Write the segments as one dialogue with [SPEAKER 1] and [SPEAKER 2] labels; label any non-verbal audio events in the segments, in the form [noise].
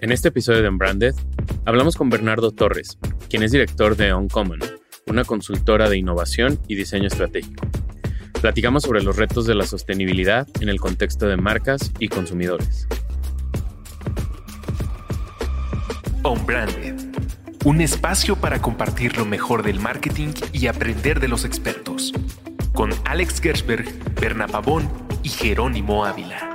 [SPEAKER 1] En este episodio de Unbranded, hablamos con Bernardo Torres, quien es director de Uncommon, una consultora de innovación y diseño estratégico. Platicamos sobre los retos de la sostenibilidad en el contexto de marcas y consumidores.
[SPEAKER 2] Unbranded, un espacio para compartir lo mejor del marketing y aprender de los expertos. Con Alex Gersberg, Berna Pavón y Jerónimo Ávila.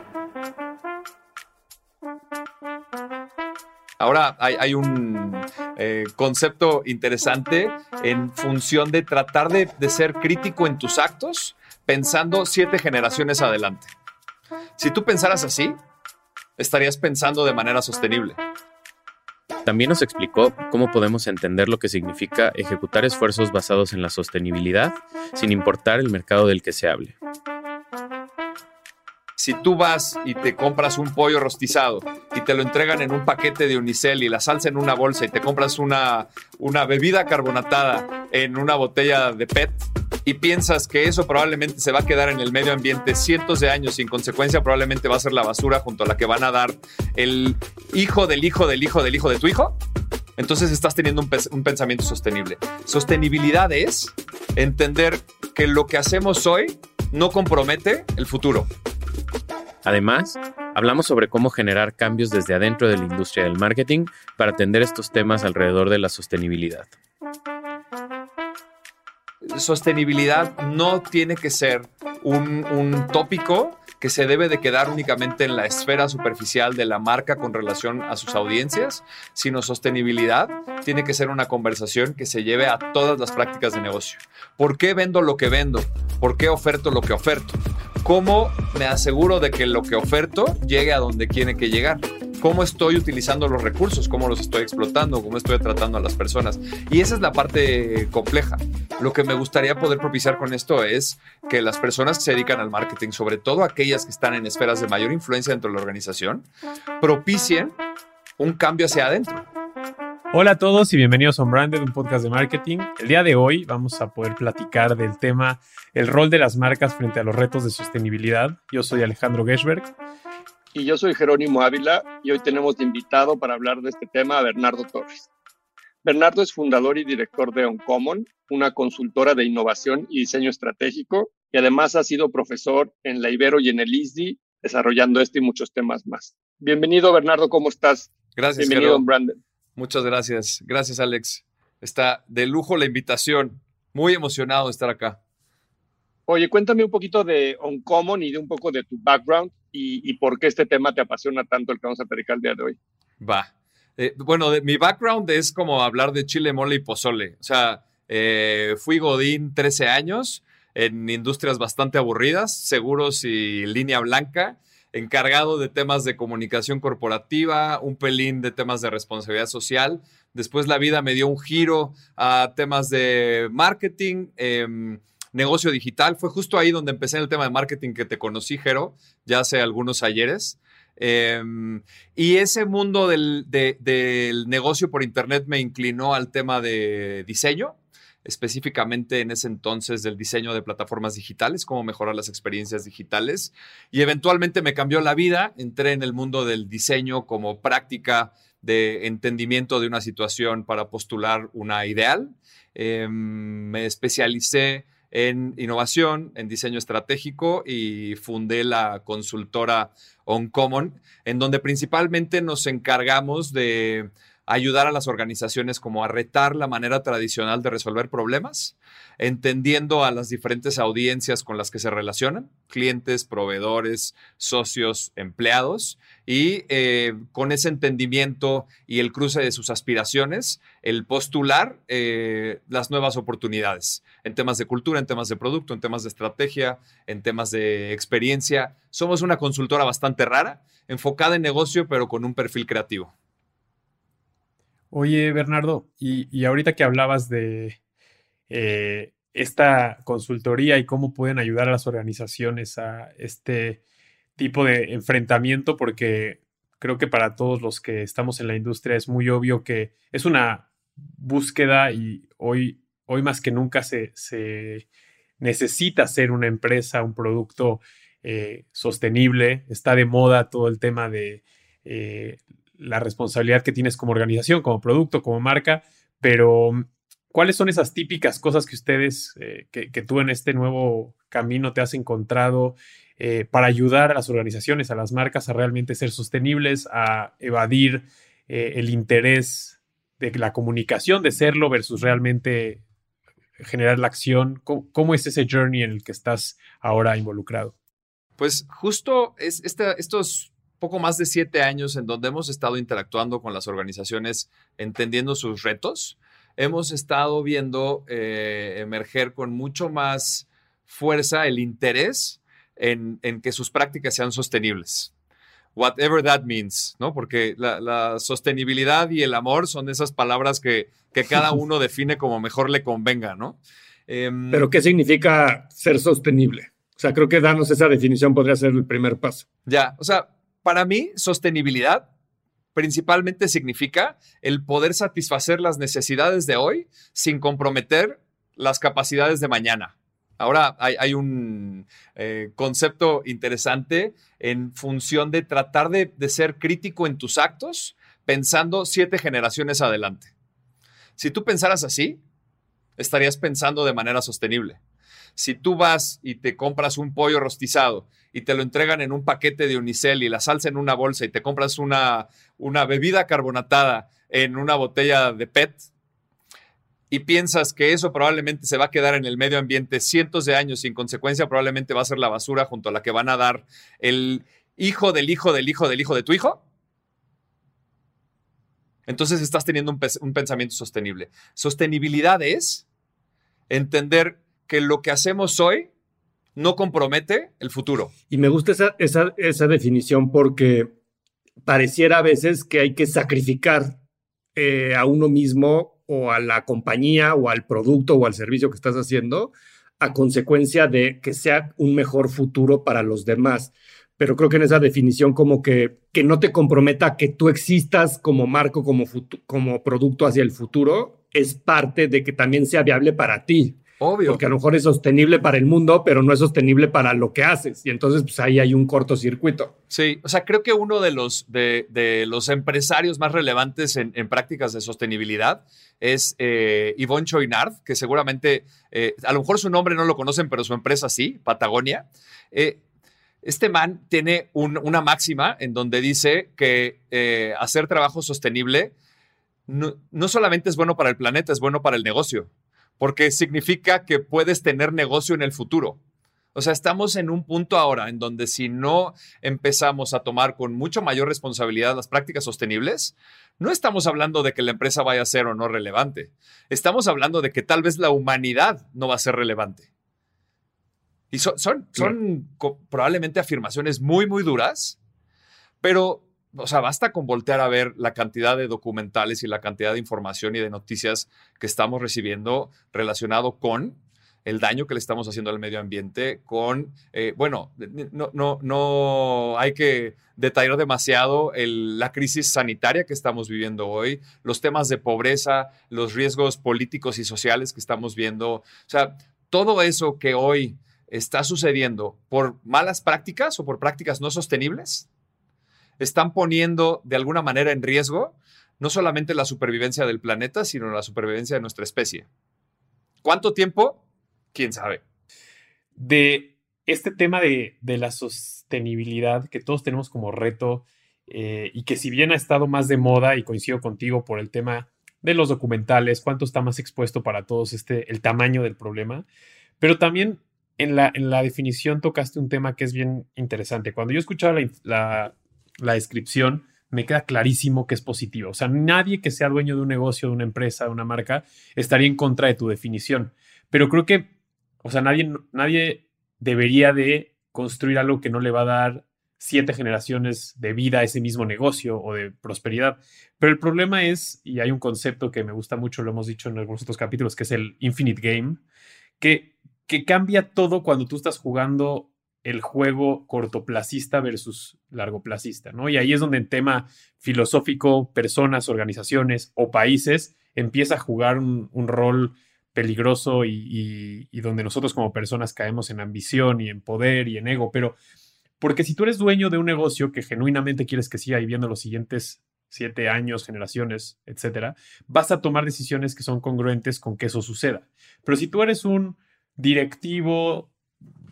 [SPEAKER 3] Ahora hay, un eh, concepto interesante en función de tratar de, de ser crítico en tus actos, pensando siete generaciones adelante. Si tú pensaras así, estarías pensando de manera sostenible.
[SPEAKER 1] También nos explicó cómo podemos entender lo que significa ejecutar esfuerzos basados en la sostenibilidad sin importar el mercado del que se hable
[SPEAKER 3] si tú vas y te compras un pollo rostizado y te lo entregan en un paquete de unicel y la salsa en una bolsa y te compras una, una bebida carbonatada en una botella de PET y piensas que eso probablemente se va a quedar en el medio ambiente cientos de años en consecuencia probablemente va a ser la basura junto a la que van a dar el hijo del hijo del hijo del hijo de tu hijo, entonces estás teniendo un, un pensamiento sostenible. Sostenibilidad es entender que lo que hacemos hoy no compromete el futuro.
[SPEAKER 1] Además, hablamos sobre cómo generar cambios desde adentro de la industria del marketing para atender estos temas alrededor de la sostenibilidad.
[SPEAKER 3] Sostenibilidad no tiene que ser un, tópico que se debe de quedar únicamente en la esfera superficial de la marca con relación a sus audiencias, sino sostenibilidad tiene que ser una conversación que se lleve a todas las prácticas de negocio. ¿Por qué vendo lo que vendo? ¿Por qué oferto lo que oferto? ¿Cómo me aseguro de que lo que oferto llegue a donde tiene que llegar? ¿Cómo estoy utilizando los recursos? ¿Cómo los estoy explotando? ¿Cómo estoy tratando a las personas? Y esa es la parte compleja. Lo que me gustaría poder propiciar con esto es que las personas que se dedican al marketing, sobre todo aquellas que están en esferas de mayor influencia dentro de la organización, propicien un cambio hacia adentro
[SPEAKER 4] Hola a todos y bienvenidos a Unbranded, un podcast de marketing. El día de hoy vamos a poder platicar del tema el rol de las marcas frente a los retos de sostenibilidad. Yo soy Alejandro Geschberg.
[SPEAKER 5] Y yo soy Jerónimo Ávila y hoy tenemos de invitado para hablar de este tema a Bernardo Torres. Bernardo es fundador y director de Uncommon, una consultora de innovación y diseño estratégico, y además ha sido profesor en la Ibero y en el ISDI, desarrollando este y muchos temas más. Bienvenido, Bernardo, ¿cómo estás?
[SPEAKER 3] Gracias,
[SPEAKER 5] Bienvenido, Unbranded.
[SPEAKER 3] Muchas gracias. Gracias, Alex. Está de lujo la invitación. Muy emocionado de estar acá.
[SPEAKER 5] Oye, cuéntame un poquito de Uncommon y de un poco de tu background y, por qué este tema te apasiona tanto el que vamos a platicar el día de hoy.
[SPEAKER 3] Va. Eh, bueno, mi background es como hablar de chile, mole y pozole. O sea, eh, fui Godín 13 años en industrias bastante aburridas, seguros y línea blanca encargado de temas de comunicación corporativa, un pelín de temas de responsabilidad social. Después la vida me dio un giro a temas de marketing, em, negocio digital. Fue justo ahí donde empecé en el tema de marketing que te conocí, Jero, ya hace algunos ayeres. Em, y ese mundo del, del negocio por Internet me inclinó al tema de diseño específicamente en ese entonces del diseño de plataformas digitales, cómo mejorar las experiencias digitales. Y eventualmente me cambió la vida, entré en el mundo del diseño como práctica de entendimiento de una situación para postular una ideal. Em, me especialicé en innovación, en diseño estratégico y fundé la consultora OnCommon, en donde principalmente nos encargamos de ayudar a las organizaciones como a retar la manera tradicional de resolver problemas, entendiendo a las diferentes audiencias con las que se relacionan, clientes, proveedores, socios, empleados, y eh, con ese entendimiento y el cruce de sus aspiraciones, el postular eh, las nuevas oportunidades en temas de cultura, en temas de producto, en temas de estrategia, en temas de experiencia. Somos una consultora bastante rara, enfocada en negocio, pero con un perfil creativo.
[SPEAKER 4] Oye, Bernardo, y, ahorita que hablabas de eh, esta consultoría y cómo pueden ayudar a las organizaciones a este tipo de enfrentamiento, porque creo que para todos los que estamos en la industria es muy obvio que es una búsqueda y hoy, hoy más que nunca se, necesita ser una empresa, un producto eh, sostenible. Está de moda todo el tema de eh, la responsabilidad que tienes como organización, como producto, como marca, pero ¿cuáles son esas típicas cosas que ustedes, eh, que, tú en este nuevo camino te has encontrado eh, para ayudar a las organizaciones, a las marcas a realmente ser sostenibles, a evadir eh, el interés de la comunicación, de serlo versus realmente generar la acción? ¿Cómo, es ese journey en el que estás ahora involucrado?
[SPEAKER 3] Pues justo es estos poco más de siete años en donde hemos estado interactuando con las organizaciones, entendiendo sus retos, hemos estado viendo eh, emerger con mucho más fuerza el interés en, que sus prácticas sean sostenibles. Whatever that means, ¿no? Porque la, sostenibilidad y el amor son esas palabras que, que cada [laughs] uno define como mejor le convenga, ¿no?
[SPEAKER 6] Em, Pero, ¿qué significa ser sostenible? O sea, creo que darnos esa definición podría ser el primer paso.
[SPEAKER 3] Ya, o sea, para mí, sostenibilidad principalmente significa el poder satisfacer las necesidades de hoy sin comprometer las capacidades de mañana. Ahora hay, un eh, concepto interesante en función de tratar de, de ser crítico en tus actos, pensando siete generaciones adelante. Si tú pensaras así, estarías pensando de manera sostenible. Si tú vas y te compras un pollo rostizado y te lo entregan en un paquete de unicel y la salsa en una bolsa y te compras una, una bebida carbonatada en una botella de PET y piensas que eso probablemente se va a quedar en el medio ambiente cientos de años en consecuencia probablemente va a ser la basura junto a la que van a dar el hijo del hijo del hijo del hijo de tu hijo, entonces estás teniendo un, un pensamiento sostenible. Sostenibilidad es entender que lo que hacemos hoy no compromete el futuro.
[SPEAKER 6] Y me gusta esa, esa, definición porque pareciera a veces que hay que sacrificar eh, a uno mismo o a la compañía o al producto o al servicio que estás haciendo a consecuencia de que sea un mejor futuro para los demás. Pero creo que en esa definición como que, que no te comprometa que tú existas como marco, como, como producto hacia el futuro, es parte de que también sea viable para ti.
[SPEAKER 3] Obvio.
[SPEAKER 6] Porque a lo mejor es sostenible para el mundo, pero no es sostenible para lo que haces. Y entonces, pues ahí hay un cortocircuito.
[SPEAKER 3] Sí, o sea, creo que uno de los, de, los empresarios más relevantes en, prácticas de sostenibilidad es eh, Yvonne Choinard, que seguramente, eh, a lo mejor su nombre no lo conocen, pero su empresa sí, Patagonia. Eh, este man tiene una máxima en donde dice que eh, hacer trabajo sostenible no solamente es bueno para el planeta, es bueno para el negocio porque significa que puedes tener negocio en el futuro. O sea, estamos en un punto ahora en donde si no empezamos a tomar con mucho mayor responsabilidad las prácticas sostenibles, no estamos hablando de que la empresa vaya a ser o no relevante. Estamos hablando de que tal vez la humanidad no va a ser relevante. Y son, son, son probablemente afirmaciones muy, muy duras, pero o sea, basta con voltear a ver la cantidad de documentales y la cantidad de información y de noticias que estamos recibiendo relacionado con el daño que le estamos haciendo al medio ambiente, con, eh, bueno, no, no, no hay que detallar demasiado la crisis sanitaria que estamos viviendo hoy, los temas de pobreza, los riesgos políticos y sociales que estamos viendo. O sea, todo eso que hoy está sucediendo por malas prácticas o por prácticas no sostenibles, están poniendo de alguna manera en riesgo no solamente la supervivencia del planeta, sino la supervivencia de nuestra especie. ¿Cuánto tiempo? ¿Quién sabe?
[SPEAKER 4] De este tema de, la sostenibilidad que todos tenemos como reto eh, y que si bien ha estado más de moda y coincido contigo por el tema de los documentales, cuánto está más expuesto para todos este, el tamaño del problema, pero también en la, en la definición tocaste un tema que es bien interesante. Cuando yo escuchaba la descripción, me queda clarísimo que es positivo. O sea, nadie que sea dueño de un negocio, de una empresa, de una marca, estaría en contra de tu definición. Pero creo que, o sea, nadie, nadie debería de construir algo que no le va a dar siete generaciones de vida a ese mismo negocio o de prosperidad. Pero el problema es, y hay un concepto que me gusta mucho, lo hemos dicho en algunos otros capítulos, que es el Infinite Game, que, que cambia todo cuando tú estás jugando el juego cortoplacista versus largoplacista, ¿no? Y ahí es donde en tema filosófico, personas, organizaciones o países empieza a jugar un, rol peligroso y, donde nosotros como personas caemos en ambición y en poder y en ego, pero porque si tú eres dueño de un negocio que genuinamente quieres que siga viviendo los siguientes siete años, generaciones, etcétera, vas a tomar decisiones que son congruentes con que eso suceda. Pero si tú eres un directivo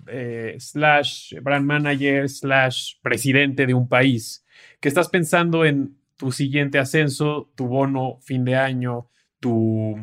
[SPEAKER 4] eh, slash brand manager slash presidente de un país. Que estás pensando en tu siguiente ascenso, tu bono fin de año, tu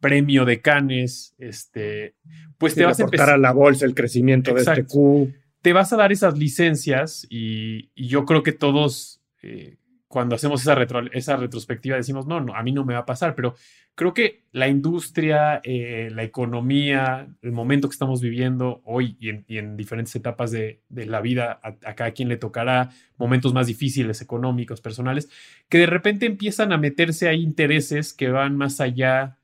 [SPEAKER 4] premio de Canes, este, pues te vas a
[SPEAKER 6] empezar a la bolsa el crecimiento de este Q.
[SPEAKER 4] Te vas a dar esas licencias y, yo creo que todos eh, cuando hacemos esa, esa retrospectiva decimos, no, no, a mí no me va a pasar, pero creo que la industria, eh, la economía, el momento que estamos viviendo hoy y en, diferentes etapas de, la vida, a, a, cada quien le tocará momentos más difíciles, económicos, personales, que de repente empiezan a meterse ahí intereses que van más allá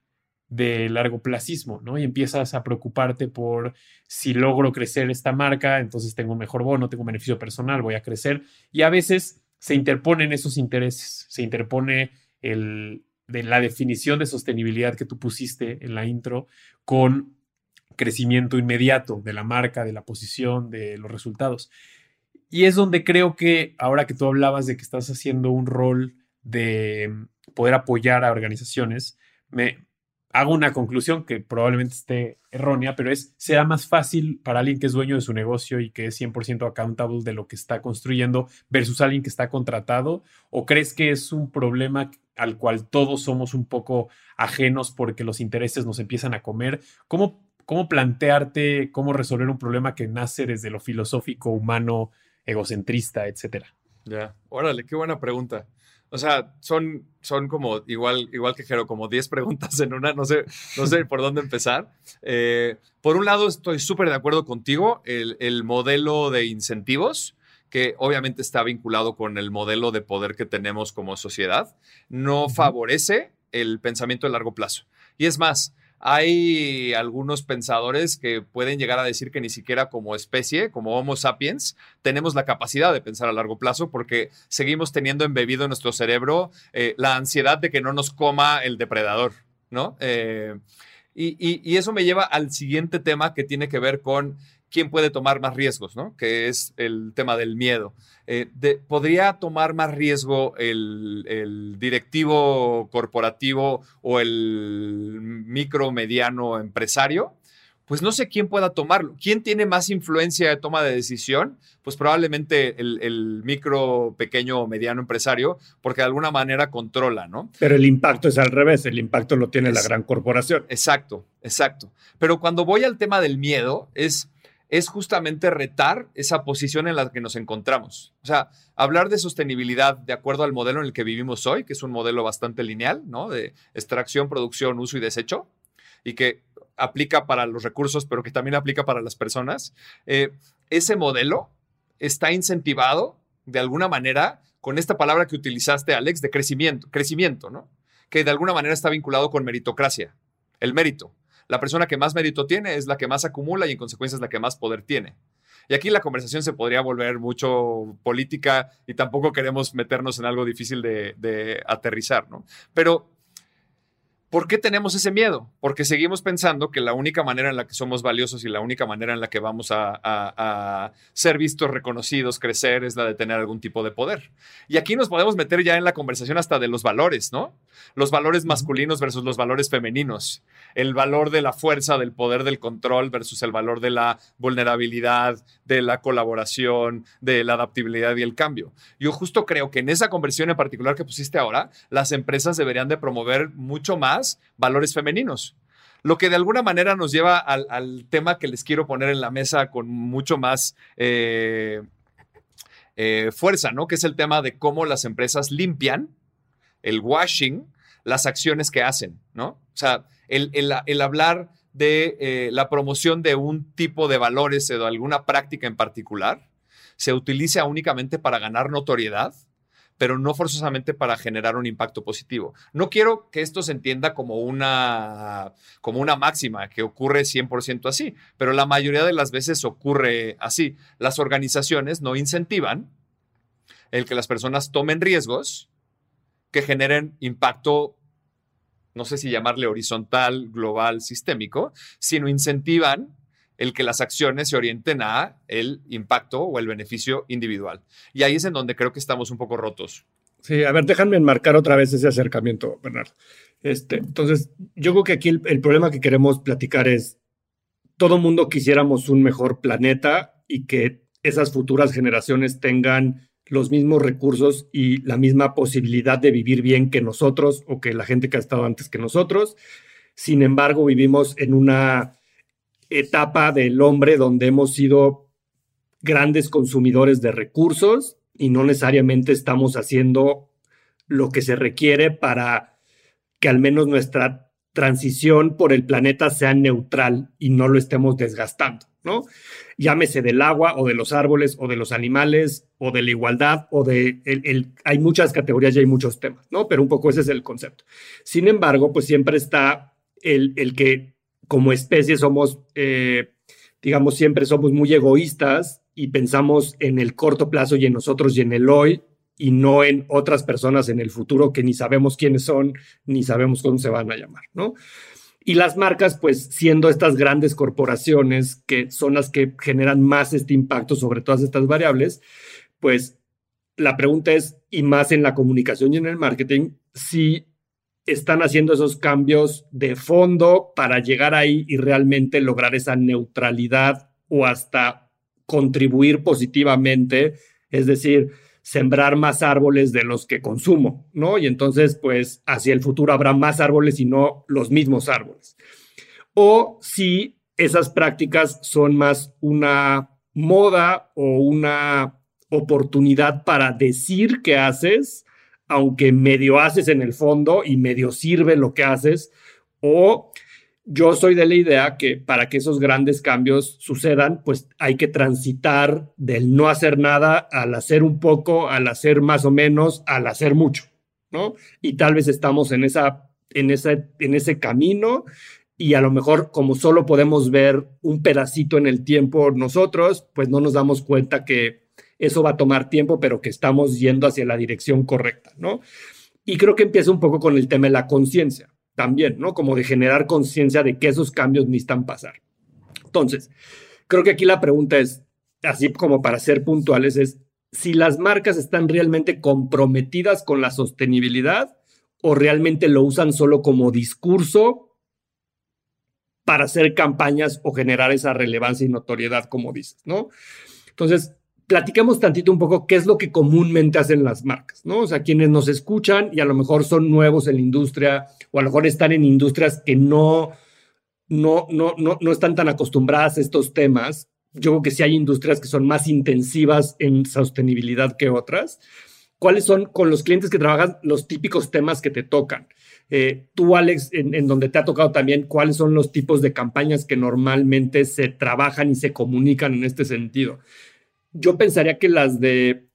[SPEAKER 4] de largo placismo, ¿no? Y empiezas a preocuparte por si logro crecer esta marca, entonces tengo un mejor bono, tengo un beneficio personal, voy a crecer. Y a veces se interponen esos intereses, se interpone el, de la definición de sostenibilidad que tú pusiste en la intro con crecimiento inmediato de la marca, de la posición, de los resultados. Y es donde creo que ahora que tú hablabas de que estás haciendo un rol de poder apoyar a organizaciones, me, hago una conclusión que probablemente esté errónea, pero es, será más fácil para alguien que es dueño de su negocio y que es 100% accountable de lo que está construyendo versus alguien que está contratado? ¿O crees que es un problema al cual todos somos un poco ajenos porque los intereses nos empiezan a comer? ¿Cómo, cómo plantearte cómo resolver un problema que nace desde lo filosófico, humano, egocentrista, etcétera?
[SPEAKER 3] Ya, órale, qué buena pregunta. O sea, son, son como igual, igual que Jero, como 10 preguntas en una, no sé, no sé por dónde empezar. Eh, por un lado, estoy súper de acuerdo contigo, el, el, modelo de incentivos, que obviamente está vinculado con el modelo de poder que tenemos como sociedad, no favorece el pensamiento de largo plazo. Y es más, hay algunos pensadores que pueden llegar a decir que ni siquiera como especie, como Homo sapiens, tenemos la capacidad de pensar a largo plazo porque seguimos teniendo embebido en nuestro cerebro eh, la ansiedad de que no nos coma el depredador, ¿no? Eh, y, eso me lleva al siguiente tema que tiene que ver con quién puede tomar más riesgos, ¿no? Que es el tema del miedo. Eh, ¿Podría tomar más riesgo el, directivo corporativo o el micro, mediano empresario? Pues no sé quién pueda tomarlo. ¿Quién tiene más influencia de toma de decisión? Pues probablemente el, micro, pequeño o mediano empresario, porque de alguna manera controla, ¿no?
[SPEAKER 6] Pero el impacto es al revés, el impacto lo tiene la gran corporación.
[SPEAKER 3] Exacto, exacto. Pero cuando voy al tema del miedo, es es justamente retar esa posición en la que nos encontramos. O sea, hablar de sostenibilidad de acuerdo al modelo en el que vivimos hoy, que es un modelo bastante lineal, ¿no? De extracción, producción, uso y desecho, y que aplica para los recursos, pero que también aplica para las personas. Eh, ese modelo está incentivado de alguna manera con esta palabra que utilizaste, Alex, de crecimiento, crecimiento, ¿no? Que de alguna manera está vinculado con meritocracia, el mérito la persona que más mérito tiene es la que más acumula y en consecuencia es la que más poder tiene. Y aquí la conversación se podría volver mucho política y tampoco queremos meternos en algo difícil de, aterrizar, ¿no? Pero ¿Por qué tenemos ese miedo? Porque seguimos pensando que la única manera en la que somos valiosos y la única manera en la que vamos a, ser vistos, reconocidos, crecer, es la de tener algún tipo de poder. Y aquí nos podemos meter ya en la conversación hasta de los valores, ¿no? Los valores masculinos versus los valores femeninos. El valor de la fuerza, del poder, del control versus el valor de la vulnerabilidad, de la colaboración, de la adaptabilidad y el cambio. Yo justo creo que en esa conversión en particular que pusiste ahora, las empresas deberían de promover mucho más valores femeninos. Lo que de alguna manera nos lleva al, tema que les quiero poner en la mesa con mucho más eh, eh, fuerza, ¿no? Que es el tema de cómo las empresas limpian el washing, las acciones que hacen, ¿no? O sea, el, hablar de eh, la promoción de un tipo de valores o de alguna práctica en particular se utiliza únicamente para ganar notoriedad pero no forzosamente para generar un impacto positivo. No quiero que esto se entienda como una, como una máxima, que ocurre 100% así, pero la mayoría de las veces ocurre así. Las organizaciones no incentivan el que las personas tomen riesgos que generen impacto no sé si llamarle horizontal, global, sistémico, sino incentivan el que las acciones se orienten a el impacto o el beneficio individual. Y ahí es en donde creo que estamos un poco rotos.
[SPEAKER 6] Sí, a ver, déjame enmarcar otra vez ese acercamiento, Bernardo. Este, entonces, yo creo que aquí el, problema que queremos platicar es, todo mundo quisiéramos un mejor planeta y que esas futuras generaciones tengan los mismos recursos y la misma posibilidad de vivir bien que nosotros o que la gente que ha estado antes que nosotros. Sin embargo, vivimos en una etapa del hombre donde hemos sido grandes consumidores de recursos y no necesariamente estamos haciendo lo que se requiere para que al menos nuestra transición por el planeta sea neutral y no lo estemos desgastando, ¿no? Llámese del agua o de los árboles o de los animales o de la igualdad o de el, hay muchas categorías y hay muchos temas, ¿no? Pero un poco ese es el concepto. Sin embargo, pues siempre está el, el que como especie somos, eh, digamos, siempre somos muy egoístas y pensamos en el corto plazo y en nosotros y en el hoy y no en otras personas en el futuro que ni sabemos quiénes son, ni sabemos cómo se van a llamar, ¿no? Y las marcas, pues siendo estas grandes corporaciones que son las que generan más este impacto sobre todas estas variables, pues la pregunta es, y más en la comunicación y en el marketing, si están haciendo esos cambios de fondo para llegar ahí y realmente lograr esa neutralidad o hasta contribuir positivamente, es decir, sembrar más árboles de los que consumo, ¿no? Y entonces, pues, hacia el futuro habrá más árboles y no los mismos árboles. O si esas prácticas son más una moda o una oportunidad para decir que haces, aunque medio haces en el fondo y medio sirve lo que haces, o yo soy de la idea que para que esos grandes cambios sucedan, pues hay que transitar del no hacer nada al hacer un poco, al hacer más o menos, al hacer mucho, ¿no? Y tal vez estamos en, esa, en, ese, en ese camino y a lo mejor como solo podemos ver un pedacito en el tiempo nosotros, pues no nos damos cuenta que eso va a tomar tiempo, pero que estamos yendo hacia la dirección correcta, ¿no? Y creo que empieza un poco con el tema de la conciencia también, ¿no? Como de generar conciencia de que esos cambios necesitan pasar. Entonces, creo que aquí la pregunta es, así como para ser puntuales, es si las marcas están realmente comprometidas con la sostenibilidad o realmente lo usan solo como discurso para hacer campañas o generar esa relevancia y notoriedad, como dices, ¿no? Entonces, platiquemos tantito un poco qué es lo que comúnmente hacen las marcas, ¿no? O sea, quienes nos escuchan y a lo mejor son nuevos en la industria o a lo mejor están en industrias que no, no, no, no, no están tan acostumbradas a estos temas. Yo creo que sí hay industrias que son más intensivas en sostenibilidad que otras. ¿Cuáles son con los clientes que trabajan los típicos temas que te tocan? Eh, tú, Alex, en, en, donde te ha tocado también, ¿cuáles son los tipos de campañas que normalmente se trabajan y se comunican en este sentido? Yo pensaría que las de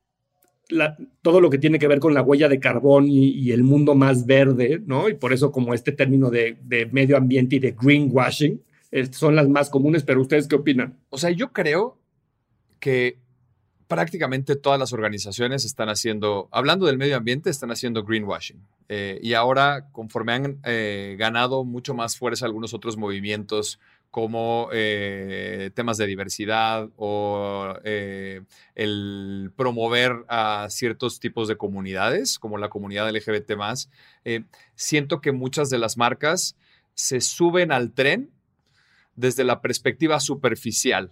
[SPEAKER 6] todo lo que tiene que ver con la huella de carbón y, el mundo más verde, ¿no? Y por eso como este término de, medio ambiente y de greenwashing son las más comunes, pero ¿ustedes qué opinan?
[SPEAKER 3] O sea, yo creo que prácticamente todas las organizaciones están haciendo, hablando del medio ambiente, están haciendo greenwashing. Eh, y ahora, conforme han eh, ganado mucho más fuerza algunos otros movimientos como eh, temas de diversidad o eh, el promover a ciertos tipos de comunidades, como la comunidad LGBT eh, siento que muchas de las marcas se suben al tren desde la perspectiva superficial.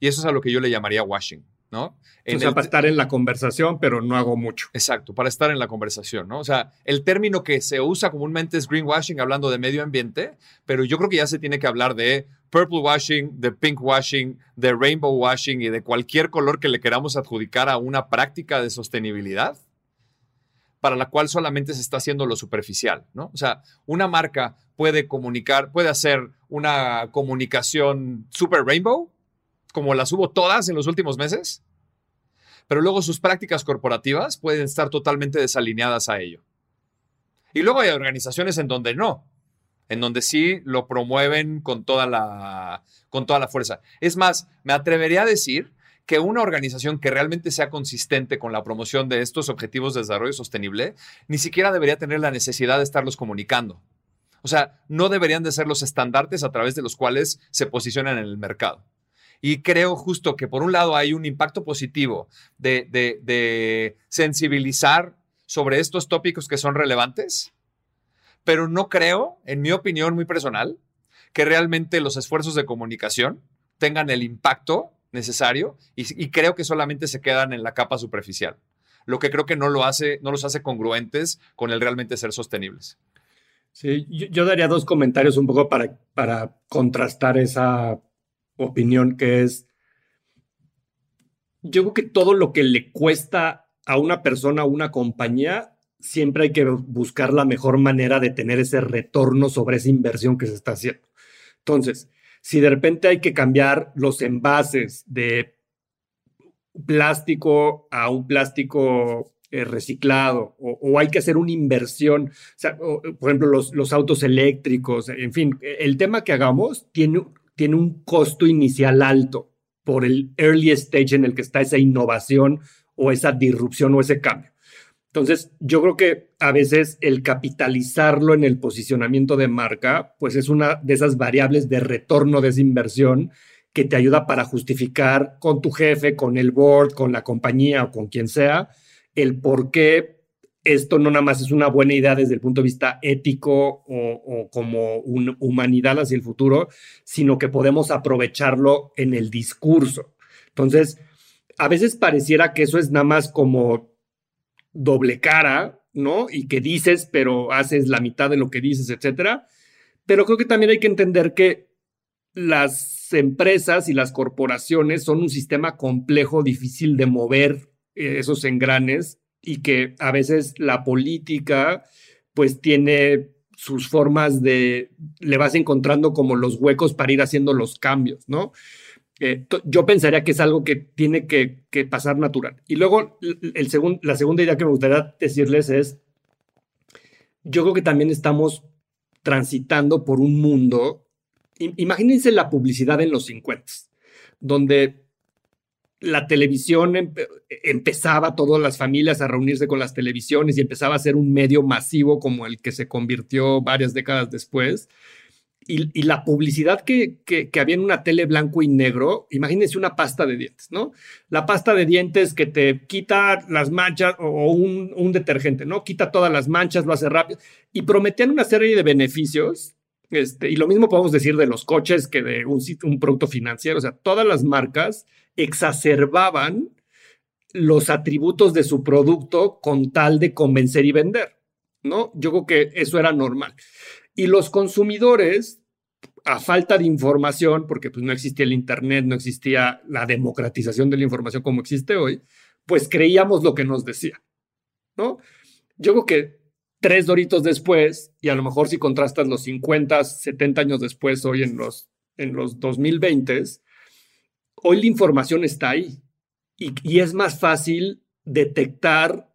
[SPEAKER 3] Y eso es a lo que yo le llamaría washing. ¿No?
[SPEAKER 6] o sea, para estar en la conversación, pero no hago mucho.
[SPEAKER 3] Exacto, para estar en la conversación, ¿no? O sea, el término que se usa comúnmente es greenwashing, hablando de medio ambiente, pero yo creo que ya se tiene que hablar de purple washing, de pink washing, de rainbow washing y de cualquier color que le queramos adjudicar a una práctica de sostenibilidad para la cual solamente se está haciendo lo superficial, ¿no? O sea, una marca puede comunicar, puede hacer una comunicación super rainbow, como las hubo todas en los últimos meses, pero luego sus prácticas corporativas pueden estar totalmente desalineadas a ello. Y luego hay organizaciones en donde no, en donde sí lo promueven con toda la, con toda la fuerza. Es más, me atrevería a decir que una organización que realmente sea consistente con la promoción de estos objetivos de desarrollo sostenible, ni siquiera debería tener la necesidad de estarlos comunicando. O sea, no deberían de ser los estandartes a través de los cuales se posicionan en el mercado. Y creo justo que por un lado hay un impacto positivo de, sensibilizar sobre estos tópicos que son relevantes, pero no creo, en mi opinión muy personal, que realmente los esfuerzos de comunicación tengan el impacto necesario y, creo que solamente se quedan en la capa superficial, lo que creo que no, lo hace, no los hace congruentes con el realmente ser sostenibles.
[SPEAKER 6] Sí, yo, daría dos comentarios un poco para, para contrastar esa opinión que es, yo creo que todo lo que le cuesta a una persona o una compañía, siempre hay que buscar la mejor manera de tener ese retorno sobre esa inversión que se está haciendo. Entonces, si de repente hay que cambiar los envases de plástico a un plástico eh, reciclado o, hay que hacer una inversión, por ejemplo, los, los, autos eléctricos, en fin, el tema que hagamos tiene, tiene un costo inicial alto por el early stage en el que está esa innovación o esa disrupción o ese cambio. Entonces, yo creo que a veces el capitalizarlo en el posicionamiento de marca, pues es una de esas variables de retorno de esa inversión que te ayuda para justificar con tu jefe, con el board, con la compañía o con quien sea, el por qué esto no nada más es una buena idea desde el punto de vista ético o, como humanidad hacia el futuro, sino que podemos aprovecharlo en el discurso. Entonces, a veces pareciera que eso es nada más como doble cara, ¿no? Y que dices, pero haces la mitad de lo que dices, etcétera. Pero creo que también hay que entender que las empresas y las corporaciones son un sistema complejo, difícil de mover eh, esos engranes y que a veces la política pues tiene sus formas de, le vas encontrando como los huecos para ir haciendo los cambios, ¿no? yo pensaría que es algo que tiene que, pasar natural. Y luego, el la segunda idea que me gustaría decirles es, yo creo que también estamos transitando por un mundo, imagínense la publicidad en los 50, donde la televisión empezaba todas las familias a reunirse con las televisiones y empezaba a ser un medio masivo como el que se convirtió varias décadas después y, la publicidad que, había en una tele blanco y negro, imagínense una pasta de dientes, ¿no? La pasta de dientes que te quita las manchas o, un, detergente, ¿no? Quita todas las manchas, lo hace rápido. Y prometían una serie de beneficios. Este, y lo mismo podemos decir de los coches que de un, un producto financiero. O sea, todas las marcas exacerbaban los atributos de su producto con tal de convencer y vender, ¿no? Yo creo que eso era normal. Y los consumidores, a falta de información, porque pues no existía el Internet, no existía la democratización de la información como existe hoy, pues creíamos lo que nos decía, ¿no? Yo creo que tres doritos después, y a lo mejor si contrastas los 50, 70 años después, hoy en los, en los 2020, hoy la información está ahí y, es más fácil detectar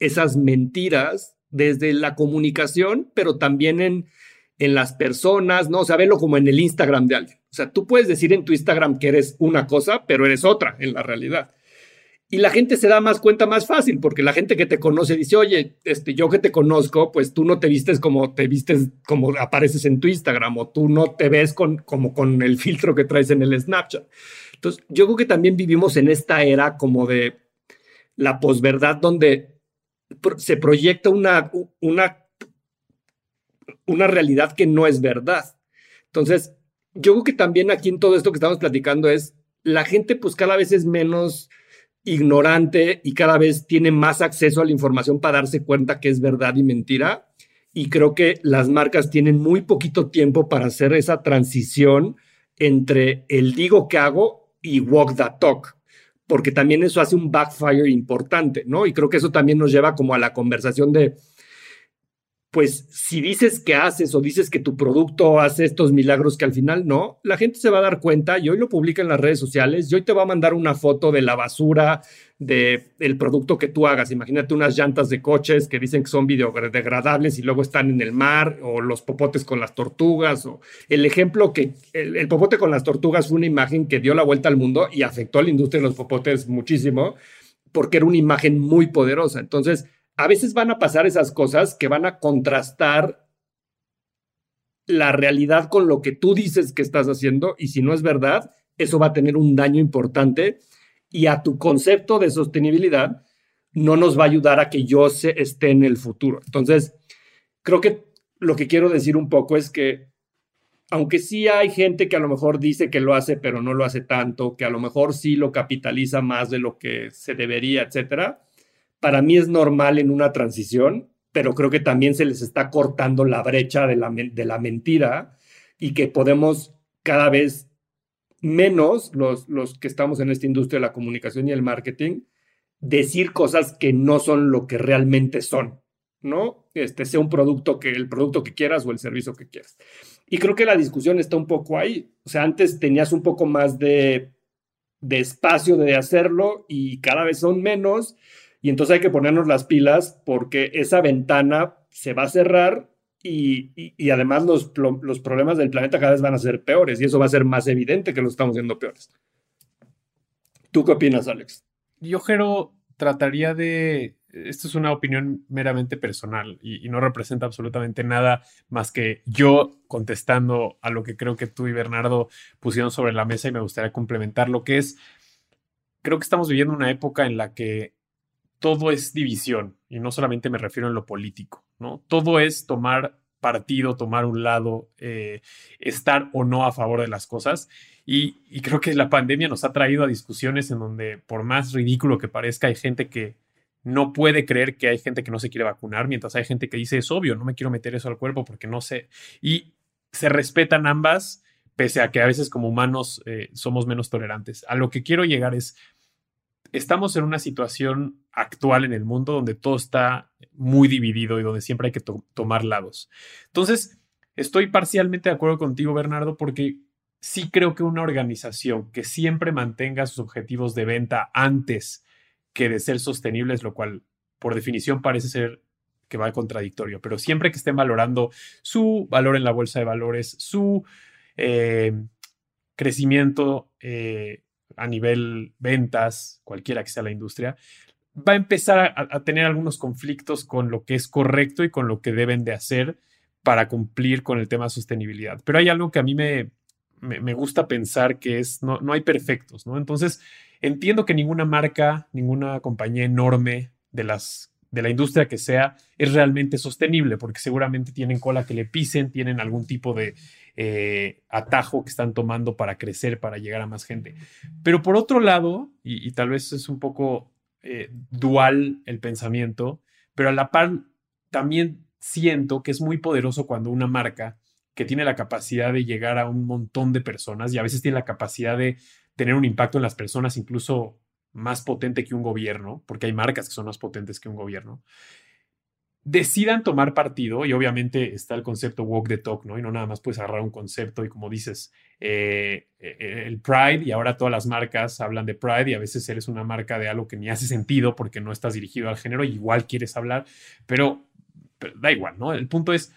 [SPEAKER 6] esas mentiras desde la comunicación, pero también en, en las personas, ¿no? O sea, verlo como en el Instagram de alguien. O sea, tú puedes decir en tu Instagram que eres una cosa, pero eres otra en la realidad. Y la gente se da más cuenta más fácil, porque la gente que te conoce dice, oye, este, yo que te conozco, pues tú no te vistes como te vistes, como apareces en tu Instagram, o tú no te ves con, como con el [laughs] filtro que traes en el Snapchat. Entonces, yo creo que también vivimos en esta era como de la posverdad, donde se proyecta una, una, una realidad que no es verdad. Entonces, yo creo que también aquí en todo esto que estamos platicando es, la gente pues cada vez es menos ignorante y cada vez tiene más acceso a la información para darse cuenta que es verdad y mentira. Y creo que las marcas tienen muy poquito tiempo para hacer esa transición entre el digo que hago y walk the talk porque también eso hace un backfire importante, ¿no? Y creo que eso también nos lleva como a la conversación de, pues si dices que haces o dices que tu producto hace estos milagros que al final no, la gente se va a dar cuenta y hoy lo publica en las redes sociales y hoy te va a mandar una foto de la basura del producto que tú hagas. Imagínate unas llantas de coches que dicen que son biodegradables y luego están en el mar o los popotes con las tortugas o el ejemplo que el, el popote con las tortugas fue una imagen que dio la vuelta al mundo y afectó a la industria de los popotes muchísimo porque era una imagen muy poderosa. Entonces, a veces van a pasar esas cosas que van a contrastar la realidad con lo que tú dices que estás haciendo y si no es verdad, eso va a tener un daño importante y a tu concepto de sostenibilidad no nos va a ayudar a que yo se, esté en el futuro. Entonces, creo que lo que quiero decir un poco es que, aunque sí hay gente que a lo mejor dice que lo hace, pero no lo hace tanto, que a lo mejor sí lo capitaliza más de lo que se debería, etcétera, para mí es normal en una transición, pero creo que también se les está cortando la brecha de la, de la mentira y que podemos cada vez menos los, los que estamos en esta industria de la comunicación y el marketing, decir cosas que no son lo que realmente son, ¿no? Este sea un producto que el producto que quieras o el servicio que quieras. Y creo que la discusión está un poco ahí. O sea, antes tenías un poco más de, de espacio de hacerlo y cada vez son menos. Y entonces hay que ponernos las pilas porque esa ventana se va a cerrar y, y, además los, los problemas del planeta cada vez van a ser peores y eso va a ser más evidente que lo estamos viendo peores. ¿Tú qué opinas, Alex?
[SPEAKER 4] Yo, Jero, trataría de... Esto es una opinión meramente personal y, no representa absolutamente nada más que yo contestando a lo que creo que tú y Bernardo pusieron sobre la mesa y me gustaría complementar lo que es, creo que estamos viviendo una época en la que todo es división y no solamente me refiero en lo político, ¿no? Todo es tomar partido, tomar un lado, eh, estar o no a favor de las cosas. Y, creo que la pandemia nos ha traído a discusiones en donde, por más ridículo que parezca, hay gente que no puede creer que hay gente que no se quiere vacunar, mientras hay gente que dice, es obvio, no me quiero meter eso al cuerpo porque no sé. Y se respetan ambas, pese a que a veces como humanos eh, somos menos tolerantes. A lo que quiero llegar es, estamos en una situación actual en el mundo donde todo está muy dividido y donde siempre hay que tomar lados. Entonces, estoy parcialmente de acuerdo contigo, Bernardo, porque sí creo que una organización que siempre mantenga sus objetivos de venta antes que de ser sostenibles, lo cual por definición parece ser que va contradictorio, pero siempre que estén valorando su valor en la bolsa de valores, su eh, crecimiento eh, a nivel ventas, cualquiera que sea la industria, va a empezar a, tener algunos conflictos con lo que es correcto y con lo que deben de hacer para cumplir con el tema de sostenibilidad. Pero hay algo que a mí me, me, gusta pensar que es, no, no hay perfectos, ¿no? Entonces, entiendo que ninguna marca, ninguna compañía enorme de las de la industria que sea, es realmente sostenible, porque seguramente tienen cola que le pisen, tienen algún tipo de eh, atajo que están tomando para crecer, para llegar a más gente. Pero por otro lado, y, tal vez es un poco eh, dual el pensamiento, pero a la par también siento que es muy poderoso cuando una marca que tiene la capacidad de llegar a un montón de personas y a veces tiene la capacidad de tener un impacto en las personas incluso más potente que un gobierno, porque hay marcas que son más potentes que un gobierno, decidan tomar partido, y obviamente está el concepto walk the talk, ¿no? Y no nada más puedes agarrar un concepto y como dices, eh, eh, el Pride, y ahora todas las marcas hablan de Pride, y a veces eres una marca de algo que ni hace sentido porque no estás dirigido al género, igual quieres hablar, pero da igual, ¿no? El punto es,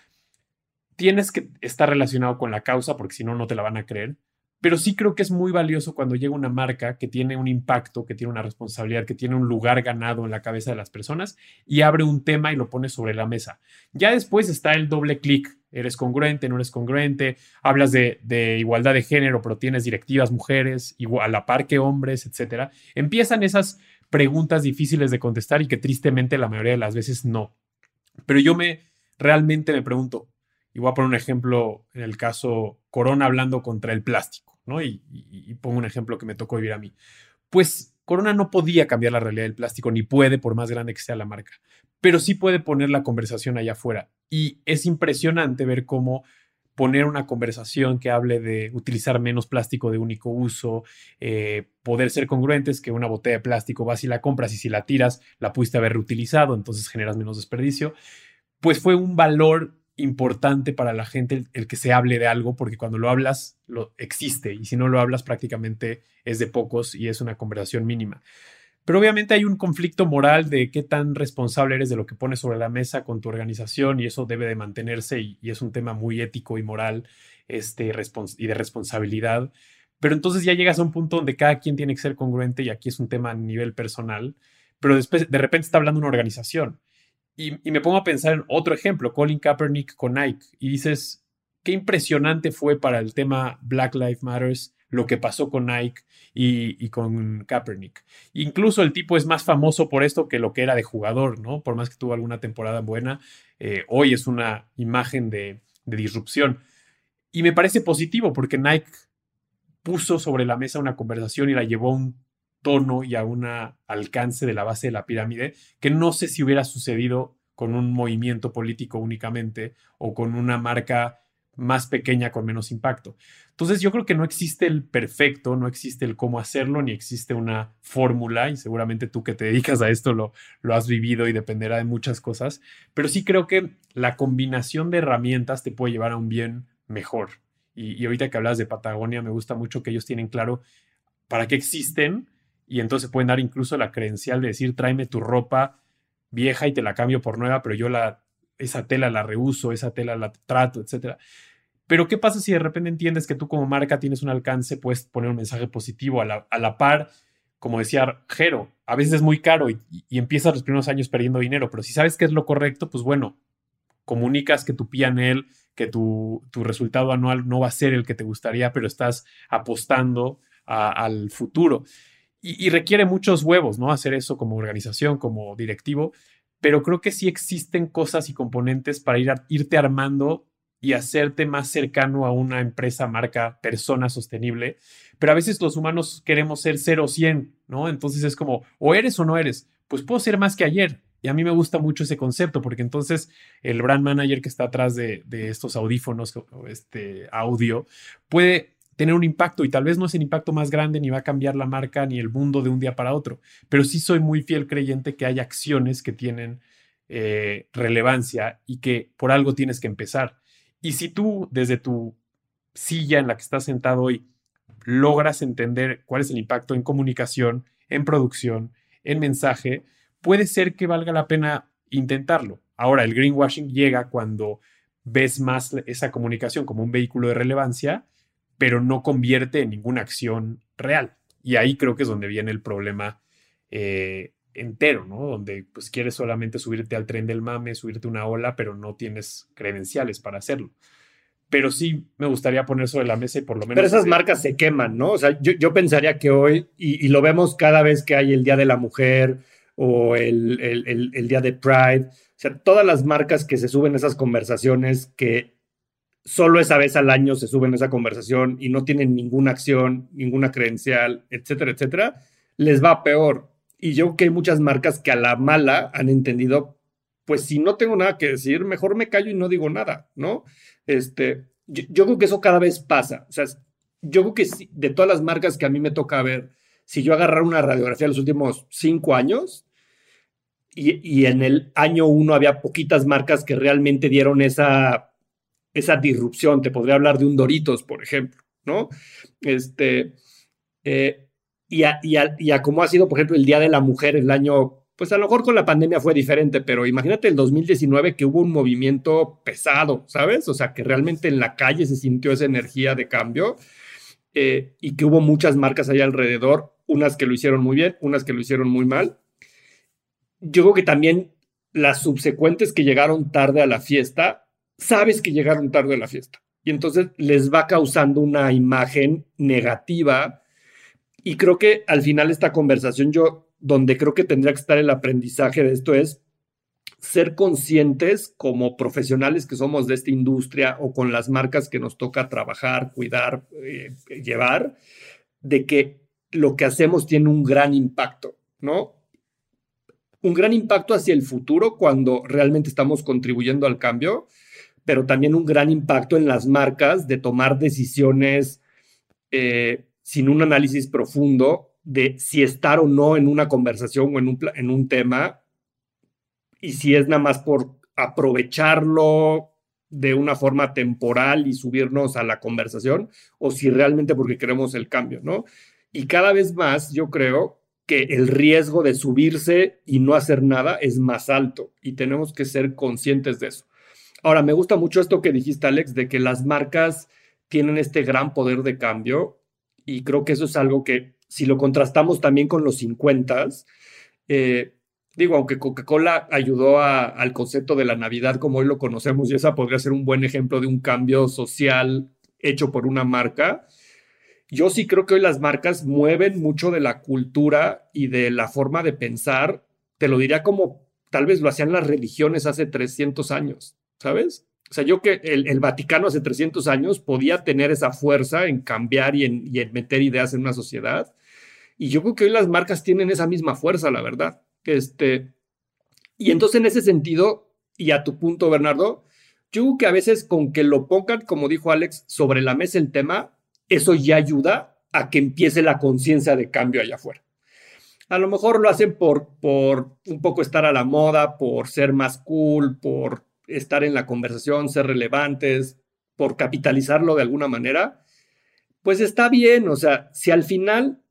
[SPEAKER 4] tienes que estar relacionado con la causa porque si no, no te la van a creer. Pero sí creo que es muy valioso cuando llega una marca que tiene un impacto, que tiene una responsabilidad, que tiene un lugar ganado en la cabeza de las personas y abre un tema y lo pone sobre la mesa. Ya después está el doble clic. Eres congruente, no eres congruente, hablas de, igualdad de género, pero tienes directivas mujeres, a la par que hombres, etc. Empiezan esas preguntas difíciles de contestar y que tristemente la mayoría de las veces no. Pero yo me realmente me pregunto, y voy a poner un ejemplo en el caso Corona hablando contra el plástico, ¿no? Y, pongo un ejemplo que me tocó vivir a mí. Pues Corona no podía cambiar la realidad del plástico, ni puede, por más grande que sea la marca, pero sí puede poner la conversación allá afuera. Y es impresionante ver cómo poner una conversación que hable de utilizar menos plástico de único uso, eh, poder ser congruentes, que una botella de plástico vas y la compras y si la tiras la pudiste haber reutilizado, entonces generas menos desperdicio, pues fue un valor importante para la gente el, que se hable de algo, porque cuando lo hablas, lo existe, y si no lo hablas, prácticamente es de pocos y es una conversación mínima. Pero obviamente hay un conflicto moral de qué tan responsable eres de lo que pones sobre la mesa con tu organización y eso debe de mantenerse y, es un tema muy ético y moral este, y de responsabilidad. Pero entonces ya llegas a un punto donde cada quien tiene que ser congruente y aquí es un tema a nivel personal, pero después de repente está hablando una organización y, me pongo a pensar en otro ejemplo, Colin Kaepernick con Nike, y dices, qué impresionante fue para el tema Black Lives Matters lo que pasó con Nike y, con Kaepernick. Incluso el tipo es más famoso por esto que lo que era de jugador, ¿no? Por más que tuvo alguna temporada buena, eh, hoy es una imagen de, de disrupción. Y me parece positivo porque Nike puso sobre la mesa una conversación y la llevó a un tono y a un alcance de la base de la pirámide que no sé si hubiera sucedido con un movimiento político únicamente o con una marca más pequeña con menos impacto. Entonces yo creo que no existe el perfecto, no existe el cómo hacerlo, ni existe una fórmula, y seguramente tú que te dedicas a esto lo, lo has vivido y dependerá de muchas cosas, pero sí creo que la combinación de herramientas te puede llevar a un bien mejor. Y, y ahorita que hablas de Patagonia, me gusta mucho que ellos tienen claro para qué existen y entonces pueden dar incluso la credencial de decir, tráeme tu ropa vieja y te la cambio por nueva, pero yo la, esa tela la reuso, esa tela la trato, etc. Pero ¿qué pasa si de repente entiendes que tú como marca tienes un alcance, puedes poner un mensaje positivo a la, a la par? Como decía Jero, a veces es muy caro y, empiezas los primeros años perdiendo dinero, pero si sabes que es lo correcto, pues bueno, comunicas que tu PNL, que tu, tu resultado anual no va a ser el que te gustaría, pero estás apostando al futuro y, requiere muchos huevos, ¿no? Hacer eso como organización, como directivo, pero creo que sí existen cosas y componentes para ir irte armando y hacerte más cercano a una empresa, marca, persona sostenible. Pero a veces los humanos queremos ser 0 o 100, ¿no? Entonces es como, o eres o no eres. Pues puedo ser más que ayer. Y a mí me gusta mucho ese concepto, porque entonces el brand manager que está atrás de, estos audífonos, este audio, puede tener un impacto y tal vez no es el impacto más grande ni va a cambiar la marca ni el mundo de un día para otro, pero sí soy muy fiel creyente que hay acciones que tienen eh, relevancia y que por algo tienes que empezar. Y si tú desde tu silla en la que estás sentado hoy logras entender cuál es el impacto en comunicación, en producción, en mensaje, puede ser que valga la pena intentarlo. Ahora, el greenwashing llega cuando ves más esa comunicación como un vehículo de relevancia pero no convierte en ninguna acción real. Y ahí creo que es donde viene el problema eh, entero, ¿no? Donde pues quieres solamente subirte al tren del mame, subirte una ola, pero no tienes credenciales para hacerlo. Pero sí me gustaría poner sobre la mesa y por lo menos...
[SPEAKER 6] Pero esas marcas se queman, ¿no? O sea, yo, pensaría que hoy, y, lo vemos cada vez que hay el Día de la Mujer o el, el, el Día de Pride, o sea, todas las marcas que se suben a esas conversaciones que solo esa vez al año se suben a esa conversación y no tienen ninguna acción, ninguna credencial, etcétera, etcétera, les va peor. Y yo creo que hay muchas marcas que a la mala han entendido, pues si no tengo nada que decir, mejor me callo y no digo nada, ¿no? Este, yo, creo que eso cada vez pasa. O sea, yo creo que de todas las marcas que a mí me toca ver, si yo agarrar una radiografía de los últimos cinco años, y, y en el año uno había poquitas marcas que realmente dieron esa esa disrupción. Te podría hablar de un Doritos, por ejemplo, ¿no? Este, eh, y, a, cómo ha sido, por ejemplo, el Día de la Mujer el año, pues a lo mejor con la pandemia fue diferente, pero imagínate el 2019 que hubo un movimiento pesado, ¿sabes? O sea, que realmente en la calle se sintió esa energía de cambio eh, y que hubo muchas marcas allá alrededor, unas que lo hicieron muy bien, unas que lo hicieron muy mal. Yo creo que también las subsecuentes que llegaron tarde a la fiesta sabes que llegaron tarde a la fiesta y entonces les va causando una imagen negativa. Y creo que al final esta conversación, yo donde creo que tendría que estar el aprendizaje de esto es ser conscientes como profesionales que somos de esta industria o con las marcas que nos toca trabajar, cuidar, eh, llevar, de que lo que hacemos tiene un gran impacto, ¿no? Un gran impacto hacia el futuro cuando realmente estamos contribuyendo al cambio, pero también un gran impacto en las marcas de tomar decisiones eh, sin un análisis profundo de si estar o no en una conversación o en un, en un tema y si es nada más por aprovecharlo de una forma temporal y subirnos a la conversación o si realmente porque queremos el cambio, ¿no? Y cada vez más yo creo que el riesgo de subirse y no hacer nada es más alto y tenemos que ser conscientes de eso. Ahora, me gusta mucho esto que dijiste, Alex, de que las marcas tienen este gran poder de cambio y creo que eso es algo que si lo contrastamos también con los 50, eh, digo, aunque Coca-Cola ayudó al concepto de la Navidad como hoy lo conocemos y esa podría ser un buen ejemplo de un cambio social hecho por una marca, yo sí creo que hoy las marcas mueven mucho de la cultura y de la forma de pensar. Te lo diría como tal vez lo hacían las religiones hace 300 años, ¿sabes? O sea, yo que el, Vaticano hace 300 años podía tener esa fuerza en cambiar y en, y en meter ideas en una sociedad. Y yo creo que hoy las marcas tienen esa misma fuerza, la verdad. Este, y entonces en ese sentido, y a tu punto, Bernardo, yo creo que a veces con que lo pongan, como dijo Alex, sobre la mesa el tema, eso ya ayuda a que empiece la conciencia de cambio allá afuera. A lo mejor lo hacen por, por un poco estar a la moda, por ser más cool, por estar en la conversación, ser relevantes, por capitalizarlo de alguna manera. Pues está bien, o sea, si al final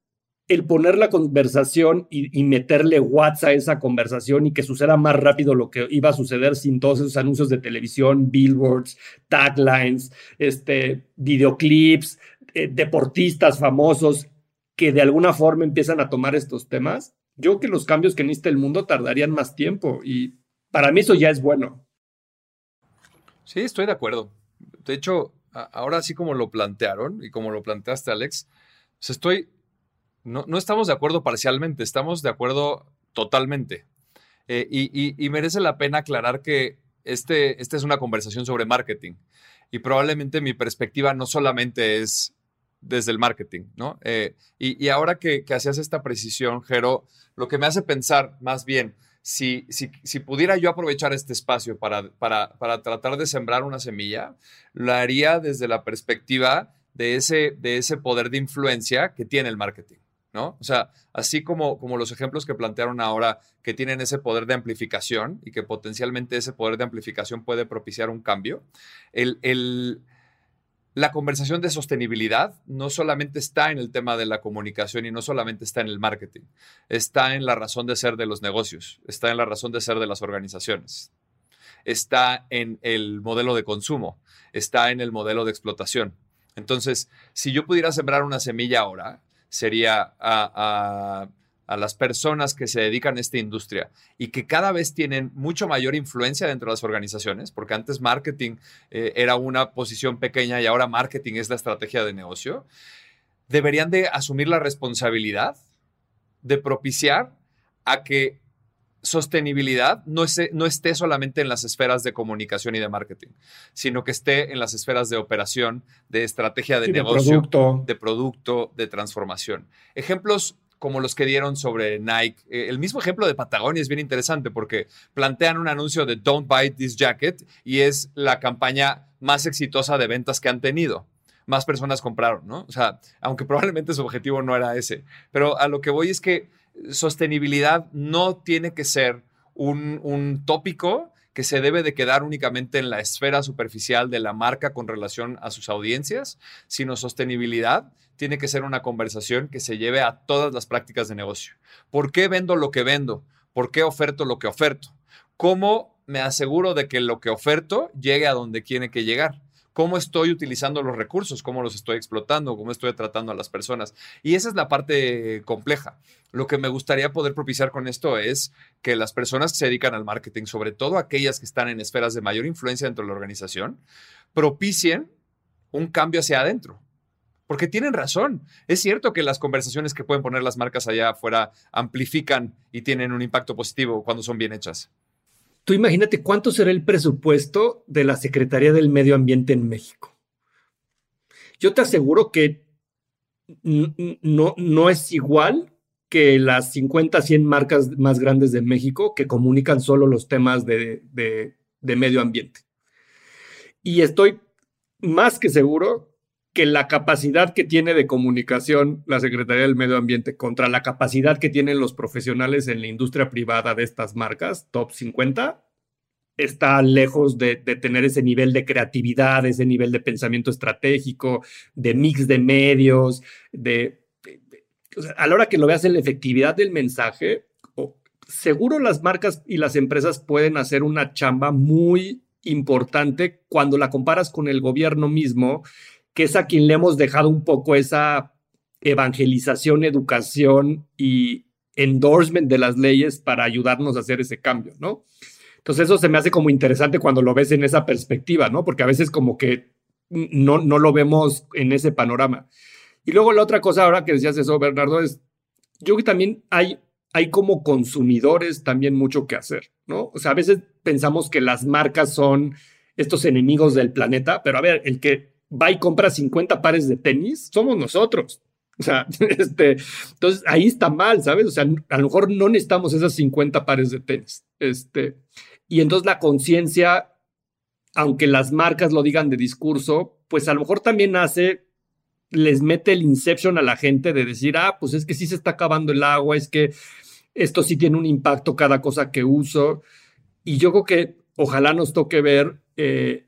[SPEAKER 6] el poner la conversación y, meterle WhatsApp a esa conversación y que suceda más rápido lo que iba a suceder sin todos esos anuncios de televisión, billboards, taglines, este, videoclips, eh, deportistas famosos que de alguna forma empiezan a tomar estos temas, yo creo que los cambios que necesita el mundo tardarían más tiempo y para mí eso ya es bueno.
[SPEAKER 3] Sí, estoy de acuerdo. De hecho, ahora sí como lo plantearon y como lo planteaste, Alex, estoy, no, no, estamos de acuerdo parcialmente, estamos de acuerdo totalmente. Eh, y, merece la pena aclarar que este, esta es una conversación sobre marketing y probablemente mi perspectiva no solamente es desde el marketing, ¿no? Eh, y, ahora que, hacías esta precisión, Jero, lo que me hace pensar más bien, si, si, pudiera yo aprovechar este espacio para, para, para, tratar de sembrar una semilla, lo haría desde la perspectiva de ese, de ese poder de influencia que tiene el marketing. ¿no? O sea, así como, como los ejemplos que plantearon ahora que tienen ese poder de amplificación y que potencialmente ese poder de amplificación puede propiciar un cambio, el, el la conversación de sostenibilidad no solamente está en el tema de la comunicación y no solamente está en el marketing, está en la razón de ser de los negocios, está en la razón de ser de las organizaciones, está en el modelo de consumo, está en el modelo de explotación. Entonces, si yo pudiera sembrar una semilla ahora, sería a, las personas que se dedican a esta industria y que cada vez tienen mucho mayor influencia dentro de las organizaciones, porque antes marketing eh, era una posición pequeña y ahora marketing es la estrategia de negocio, deberían de asumir la responsabilidad de propiciar a que sostenibilidad no, no esté solamente en las esferas de comunicación y de marketing, sino que esté en las esferas de operación, de estrategia de negocio, de producto, de transformación. Ejemplos como los que dieron sobre Nike. Eh, el mismo ejemplo de Patagonia es bien interesante porque plantean un anuncio de Don't Buy This Jacket y es la campaña más exitosa de ventas que han tenido. Más personas compraron, ¿no? O sea, aunque probablemente su objetivo no era ese. Pero a lo que voy es que sostenibilidad no tiene que ser un, un tópico que se debe de quedar únicamente en la esfera superficial de la marca con relación a sus audiencias, sino sostenibilidad tiene que ser una conversación que se lleve a todas las prácticas de negocio. ¿Por qué vendo lo que vendo? ¿Por qué oferto lo que oferto? ¿Cómo me aseguro de que lo que oferto llegue a donde tiene que llegar? Cómo estoy utilizando los recursos, cómo los estoy explotando, cómo estoy tratando a las personas. Y esa es la parte compleja. Lo que me gustaría poder propiciar con esto es que las personas que se dedican al marketing, sobre todo aquellas que están en esferas de mayor influencia dentro de la organización, propicien un cambio hacia adentro. Porque tienen razón. Es cierto que las conversaciones que pueden poner las marcas allá afuera amplifican y tienen un impacto positivo cuando son bien hechas.
[SPEAKER 6] Tú imagínate cuánto será el presupuesto de la Secretaría del Medio Ambiente en México. Yo te aseguro que no, no es igual que las 50, 100 marcas más grandes de México que comunican solo los temas de, de medio ambiente. Y estoy más que seguro que la capacidad que tiene de comunicación la Secretaría del Medio Ambiente contra la capacidad que tienen los profesionales en la industria privada de estas marcas, top 50, está lejos de, tener ese nivel de creatividad, ese nivel de pensamiento estratégico, de mix de medios, de... a la hora que lo veas en la efectividad del mensaje, seguro las marcas y las empresas pueden hacer una chamba muy importante cuando la comparas con el gobierno mismo que es a quien le hemos dejado un poco esa evangelización, educación y endorsement de las leyes para ayudarnos a hacer ese cambio, ¿no? Entonces eso se me hace como interesante cuando lo ves en esa perspectiva, ¿no? Porque a veces como que no, no lo vemos en ese panorama. Y luego la otra cosa ahora que decías eso, Bernardo, es, yo que también hay, hay como consumidores también mucho que hacer, ¿no? O sea, a veces pensamos que las marcas son estos enemigos del planeta, pero a ver, el que va y compra 50 pares de tenis somos nosotros. O sea, [laughs] este, entonces ahí está mal, ¿sabes? O sea, a lo mejor no necesitamos esas 50 pares de tenis. Este, y entonces la conciencia, aunque las marcas lo digan de discurso, pues a lo mejor también hace, les mete el inception a la gente de decir, ah, pues es que sí se está acabando el agua, es que esto sí tiene un impacto cada cosa que uso. Y yo creo que ojalá nos toque ver eh,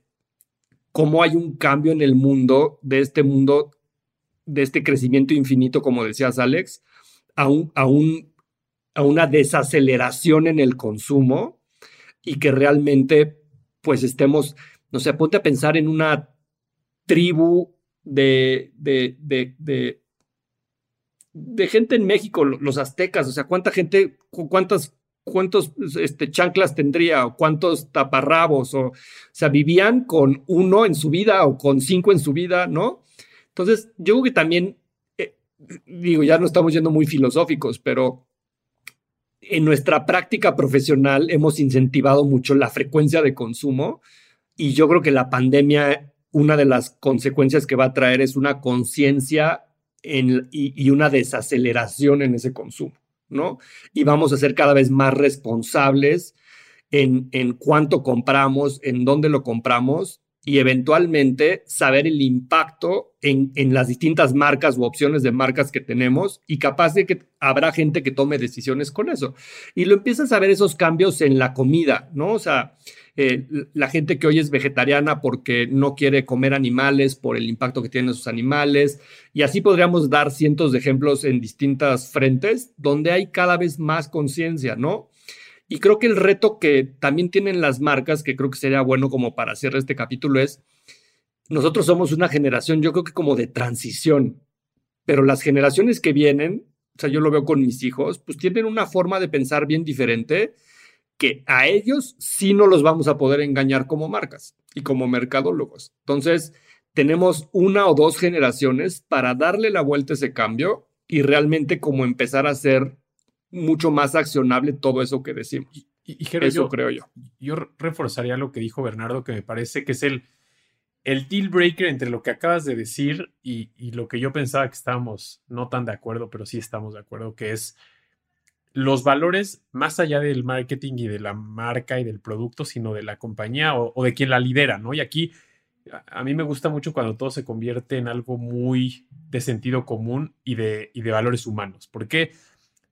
[SPEAKER 6] cómo hay un cambio en el mundo, de este mundo, de este crecimiento infinito, como decías Alex, a, un, a, un, a una desaceleración en el consumo y que realmente pues estemos, no sé, ponte a pensar en una tribu de, de, de, de, de gente en México, los aztecas, o sea, cuánta gente, cuántas cuántos este, chanclas tendría o cuántos taparrabos, o, o sea, vivían con uno en su vida o con cinco en su vida, ¿no? Entonces, yo creo que también, eh, digo, ya no estamos yendo muy filosóficos, pero en nuestra práctica profesional hemos incentivado mucho la frecuencia de consumo y yo creo que la pandemia, una de las consecuencias que va a traer es una conciencia y, y una desaceleración en ese consumo. ¿No? Y vamos a ser cada vez más responsables en, en cuánto compramos, en dónde lo compramos y eventualmente saber el impacto en, en, las distintas marcas u opciones de marcas que tenemos y capaz de que habrá gente que tome decisiones con eso. Y lo empiezas a ver esos cambios en la comida, ¿no? O sea, eh, la gente que hoy es vegetariana porque no quiere comer animales por el impacto que tienen sus animales. Y así podríamos dar cientos de ejemplos en distintas frentes donde hay cada vez más conciencia, ¿no? Y creo que el reto que también tienen las marcas, que creo que sería bueno como para cerrar este capítulo, es, nosotros somos una generación, yo creo que como de transición, pero las generaciones que vienen, o sea, yo lo veo con mis hijos, pues tienen una forma de pensar bien diferente que a ellos sí no los vamos a poder engañar como marcas y como mercadólogos. Entonces, tenemos una o dos generaciones para darle la vuelta a ese cambio y realmente como empezar a hacer mucho más accionable todo eso que decimos. Y, eso creo yo.
[SPEAKER 4] Yo reforzaría lo que dijo Bernardo, que me parece que es el, el deal breaker entre lo que acabas de decir y, y lo que yo pensaba que estábamos no tan de acuerdo, pero sí estamos de acuerdo, que es los valores más allá del marketing y de la marca y del producto, sino de la compañía o, de quien la lidera, ¿no? Y aquí a, mí me gusta mucho cuando todo se convierte en algo muy de sentido común y de, y de valores humanos, porque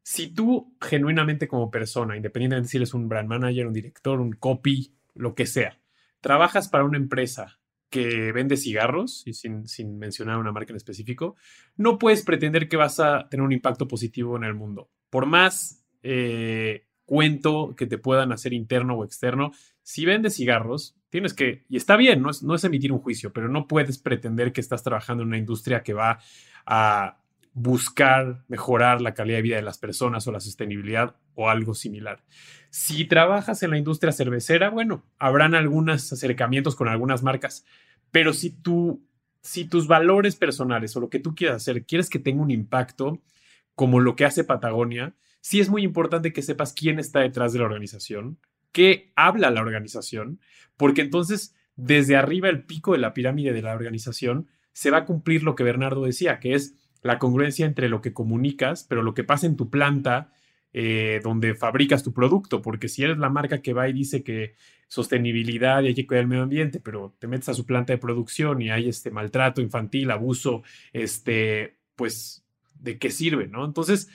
[SPEAKER 4] si tú genuinamente como persona, independientemente si eres un brand manager, un director, un copy, lo que sea, trabajas para una empresa que vende cigarros, y sin, sin, mencionar una marca en específico, no puedes pretender que vas a tener un impacto positivo en el mundo por más eh, cuento que te puedan hacer interno o externo, si vendes cigarros, tienes que, y está bien, no es, no es emitir un juicio, pero no puedes pretender que estás trabajando en una industria que va a buscar mejorar la calidad de vida de las personas o la sostenibilidad o algo similar. Si trabajas en la industria cervecera, bueno, habrán algunos acercamientos con algunas marcas, pero si tú, si tus valores personales o lo que tú quieras hacer quieres que tenga un impacto, como lo que hace Patagonia, sí es muy importante que sepas quién está detrás de la organización, qué habla la organización, porque entonces desde arriba el pico de la pirámide de la organización se va a cumplir lo que Bernardo decía, que es la congruencia entre lo que comunicas, pero lo que pasa en tu planta eh, donde fabricas tu producto, porque si eres la marca que va y dice que sostenibilidad y hay que cuidar el medio ambiente, pero te metes a su planta de producción y hay este maltrato infantil, abuso, este, pues de qué sirve, ¿no? Entonces,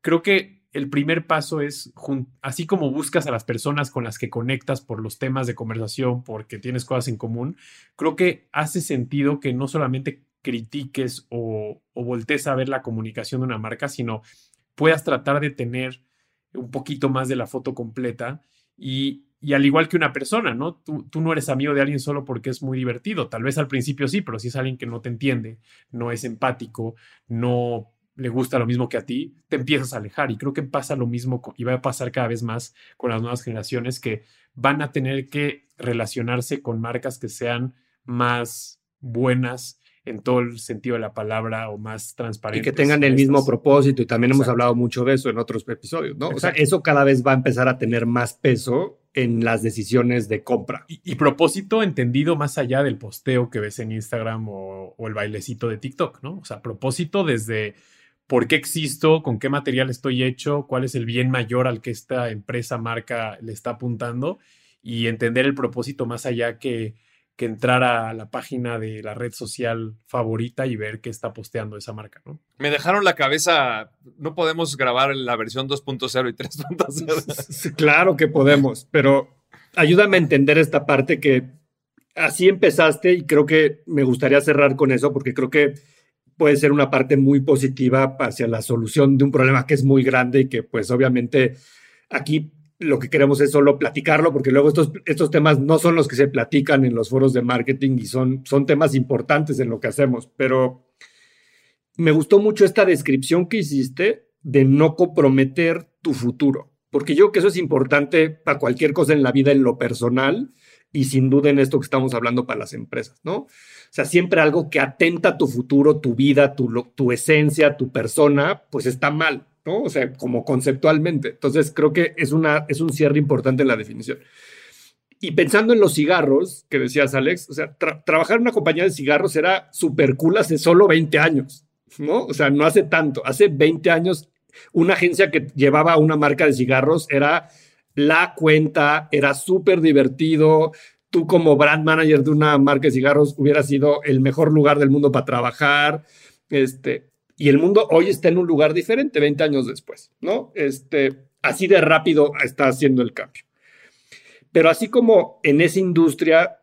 [SPEAKER 4] creo que el primer paso es, así como buscas a las personas con las que conectas por los temas de conversación, porque tienes cosas en común, creo que hace sentido que no solamente critiques o, voltees a ver la comunicación de una marca, sino puedas tratar de tener un poquito más de la foto completa y, al igual que una persona, ¿no? Tú, no eres amigo de alguien solo porque es muy divertido. Tal vez al principio sí, pero si es alguien que no te entiende, no es empático, no le gusta lo mismo que a ti, te empiezas a alejar. Y creo que pasa lo mismo y va a pasar cada vez más con las nuevas generaciones que van a tener que relacionarse con marcas que sean más buenas en todo el sentido de la palabra o más transparente.
[SPEAKER 6] Y que tengan el mismo propósito, y también hemos hablado mucho de eso en otros episodios, ¿no? O sea, eso cada vez va a empezar a tener más peso en las decisiones de compra.
[SPEAKER 4] Y, propósito entendido más allá del posteo que ves en Instagram o, o el bailecito de TikTok, ¿no? O sea, propósito desde por qué existo, con qué material estoy hecho, cuál es el bien mayor al que esta empresa, marca le está apuntando y entender el propósito más allá que que entrar a la página de la red social favorita y ver qué está posteando esa marca, ¿no?
[SPEAKER 3] Me dejaron la cabeza, no podemos grabar la versión 2.0 y 3.0. [laughs]
[SPEAKER 6] claro que podemos, pero ayúdame a entender esta parte que así empezaste y creo que me gustaría cerrar con eso porque creo que puede ser una parte muy positiva hacia la solución de un problema que es muy grande y que pues obviamente aquí lo que queremos es solo platicarlo, porque luego estos, estos temas no son los que se platican en los foros de marketing y son, son temas importantes en lo que hacemos, pero me gustó mucho esta descripción que hiciste de no comprometer tu futuro, porque yo creo que eso es importante para cualquier cosa en la vida, en lo personal, y sin duda en esto que estamos hablando para las empresas, ¿no? O sea, siempre algo que atenta a tu futuro, tu vida, tu, tu esencia, tu persona, pues está mal. ¿no? O sea, como conceptualmente. Entonces, creo que es, una, es un cierre importante en la definición. Y pensando en los cigarros, que decías, Alex, o sea, trabajar en una compañía de cigarros era súper cool hace solo 20 años, ¿no? O sea, no hace tanto. Hace 20 años, una agencia que llevaba una marca de cigarros era la cuenta, era súper divertido. Tú como brand manager de una marca de cigarros hubiera sido el mejor lugar del mundo para trabajar. Este, y el mundo hoy está en un lugar diferente 20 años después, ¿no? Este, así de rápido está haciendo el cambio. Pero así como en esa industria,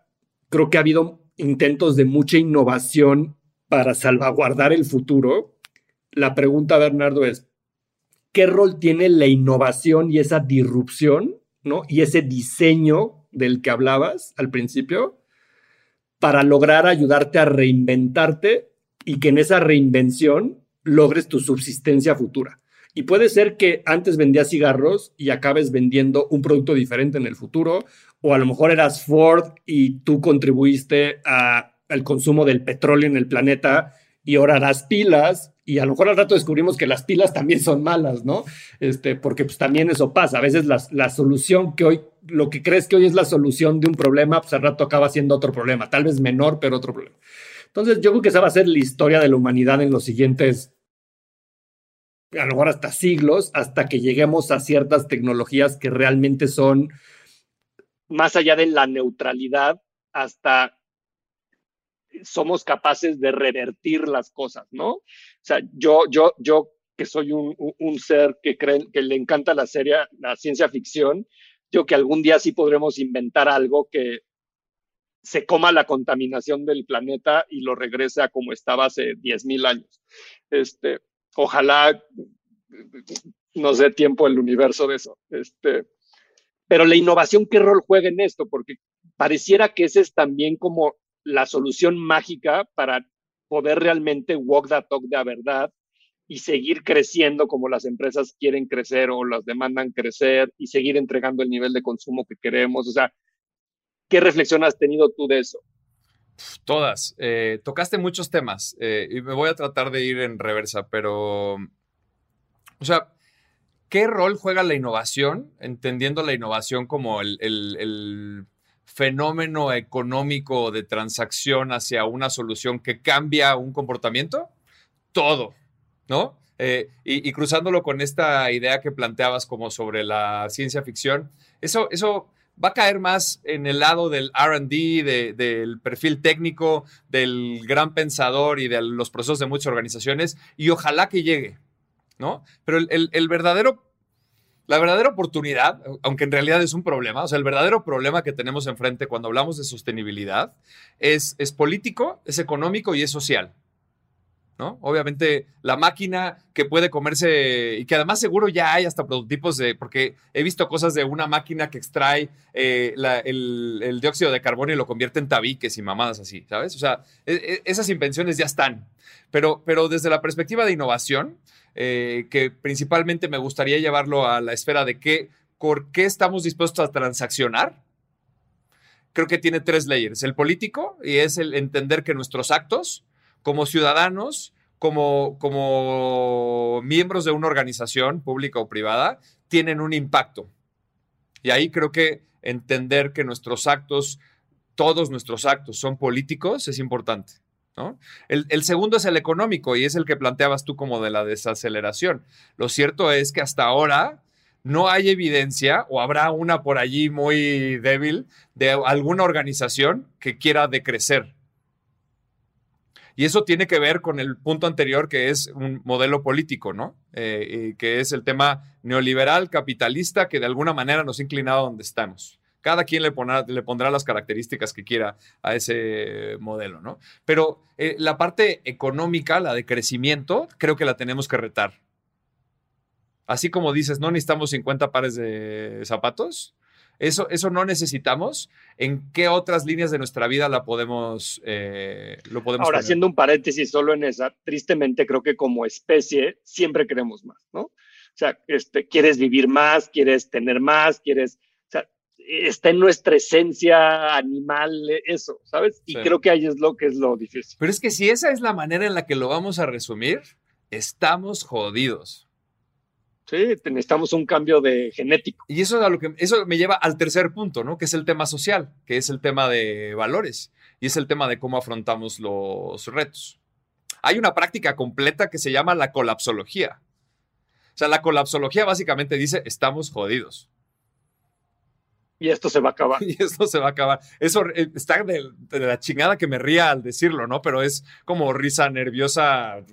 [SPEAKER 6] creo que ha habido intentos de mucha innovación para salvaguardar el futuro. La pregunta, Bernardo, es, ¿qué rol tiene la innovación y esa disrupción, ¿no? Y ese diseño del que hablabas al principio para lograr ayudarte a reinventarte y que en esa reinvención logres tu subsistencia futura. Y puede ser que antes vendías cigarros y acabes vendiendo un producto diferente en el futuro, o a lo mejor eras Ford y tú contribuiste al consumo del petróleo en el planeta y ahora harás pilas y a lo mejor al rato descubrimos que las pilas también son malas, ¿no? Este, porque pues también eso pasa. A veces la, la, solución que hoy, lo que crees que hoy es la solución de un problema, pues al rato acaba siendo otro problema, tal vez menor, pero otro problema. Entonces yo creo que esa va a ser la historia de la humanidad en los siguientes a lo mejor hasta siglos, hasta que lleguemos a ciertas tecnologías que realmente son más allá de la neutralidad, hasta somos capaces de revertir las cosas, ¿no? O sea, yo, yo, yo que soy un, ser que cree, que le encanta la serie, la ciencia ficción, yo que algún día sí podremos inventar algo que se coma la contaminación del planeta y lo regrese a como estaba hace 10.000 años. Este, ojalá nos dé tiempo el universo de eso. Este, pero la innovación, ¿qué rol juega en esto? Porque pareciera que esa es también como la solución mágica para poder realmente walk the talk de la verdad y seguir creciendo como las empresas quieren crecer o las demandan crecer y seguir entregando el nivel de consumo que queremos. O sea, ¿qué reflexión has tenido tú de eso?
[SPEAKER 3] Todas. Eh, tocaste muchos temas eh, y me voy a tratar de ir en reversa, pero, o sea, ¿qué rol juega la innovación? Entendiendo la innovación como el, fenómeno económico de transacción hacia una solución que cambia un comportamiento. Todo, ¿no? Eh, y, cruzándolo con esta idea que planteabas como sobre la ciencia ficción, eso, eso va a caer más en el lado del RD, del perfil técnico, del gran pensador y de los procesos de muchas organizaciones, y ojalá que llegue, ¿no? Pero el, verdadero, la verdadera oportunidad, aunque en realidad es un problema, o sea, el verdadero problema que tenemos enfrente cuando hablamos de sostenibilidad es, es político, es económico y es social. Obviamente la máquina que puede comerse y que además seguro ya hay hasta prototipos de, porque he visto cosas de una máquina que extrae eh, el, dióxido de carbono y lo convierte en tabiques y mamadas así, ¿sabes? O sea, e, e, esas invenciones ya están, pero, pero desde la perspectiva de innovación, eh, que principalmente me gustaría llevarlo a la esfera de qué, por qué estamos dispuestos a transaccionar, creo que tiene tres layers. El político y es el entender que nuestros actos como ciudadanos, como, como miembros de una organización pública o privada, tienen un impacto. Y ahí creo que entender que nuestros actos, todos nuestros actos son políticos es importante. El, el, segundo es el económico y es el que planteabas tú como de la desaceleración. Lo cierto es que hasta ahora no hay evidencia o habrá una por allí muy débil de alguna organización que quiera decrecer. Y eso tiene que ver con el punto anterior, que es un modelo político, ¿no? Eh, que es el tema neoliberal, capitalista, que de alguna manera nos ha inclinado a donde estamos. Cada quien le, le pondrá las características que quiera a ese modelo, ¿no? Pero eh, la parte económica, la de crecimiento, creo que la tenemos que retar. Así como dices, no necesitamos 50 pares de zapatos, eso, eso no necesitamos. ¿En qué otras líneas de nuestra vida la podemos, eh, lo podemos
[SPEAKER 6] Ahora, haciendo un paréntesis solo en esa, tristemente creo que como especie siempre queremos más, ¿no? O sea, este, quieres vivir más, quieres tener más, quieres, o sea, está en nuestra esencia animal eso, ¿sabes? Y creo que ahí es lo que es lo difícil.
[SPEAKER 3] Pero es que si esa es la manera en la que lo vamos a resumir, estamos jodidos.
[SPEAKER 6] Sí, necesitamos un cambio de genético.
[SPEAKER 3] Y eso, es lo que, eso me lleva al tercer punto, ¿no? Que es el tema social, que es el tema de valores y es el tema de cómo afrontamos los retos. Hay una práctica completa que se llama la colapsología. O sea, la colapsología básicamente dice, estamos jodidos.
[SPEAKER 6] Y esto se va a acabar. [laughs]
[SPEAKER 3] Y esto se va a acabar. Eso eh, está de, la chingada que me ría al decirlo, ¿no? Pero es como risa nerviosa.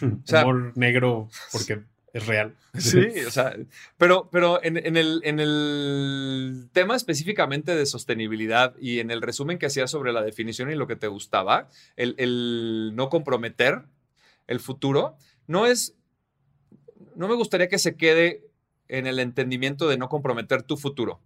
[SPEAKER 3] [laughs]
[SPEAKER 4] Humor negro, porque es real. [laughs]
[SPEAKER 3] Sí, o sea, pero, pero en, el, en, el, tema específicamente de sostenibilidad y en el resumen que hacías sobre la definición y lo que te gustaba, el, el no comprometer el futuro, no es, no me gustaría que se quede en el entendimiento de no comprometer tu futuro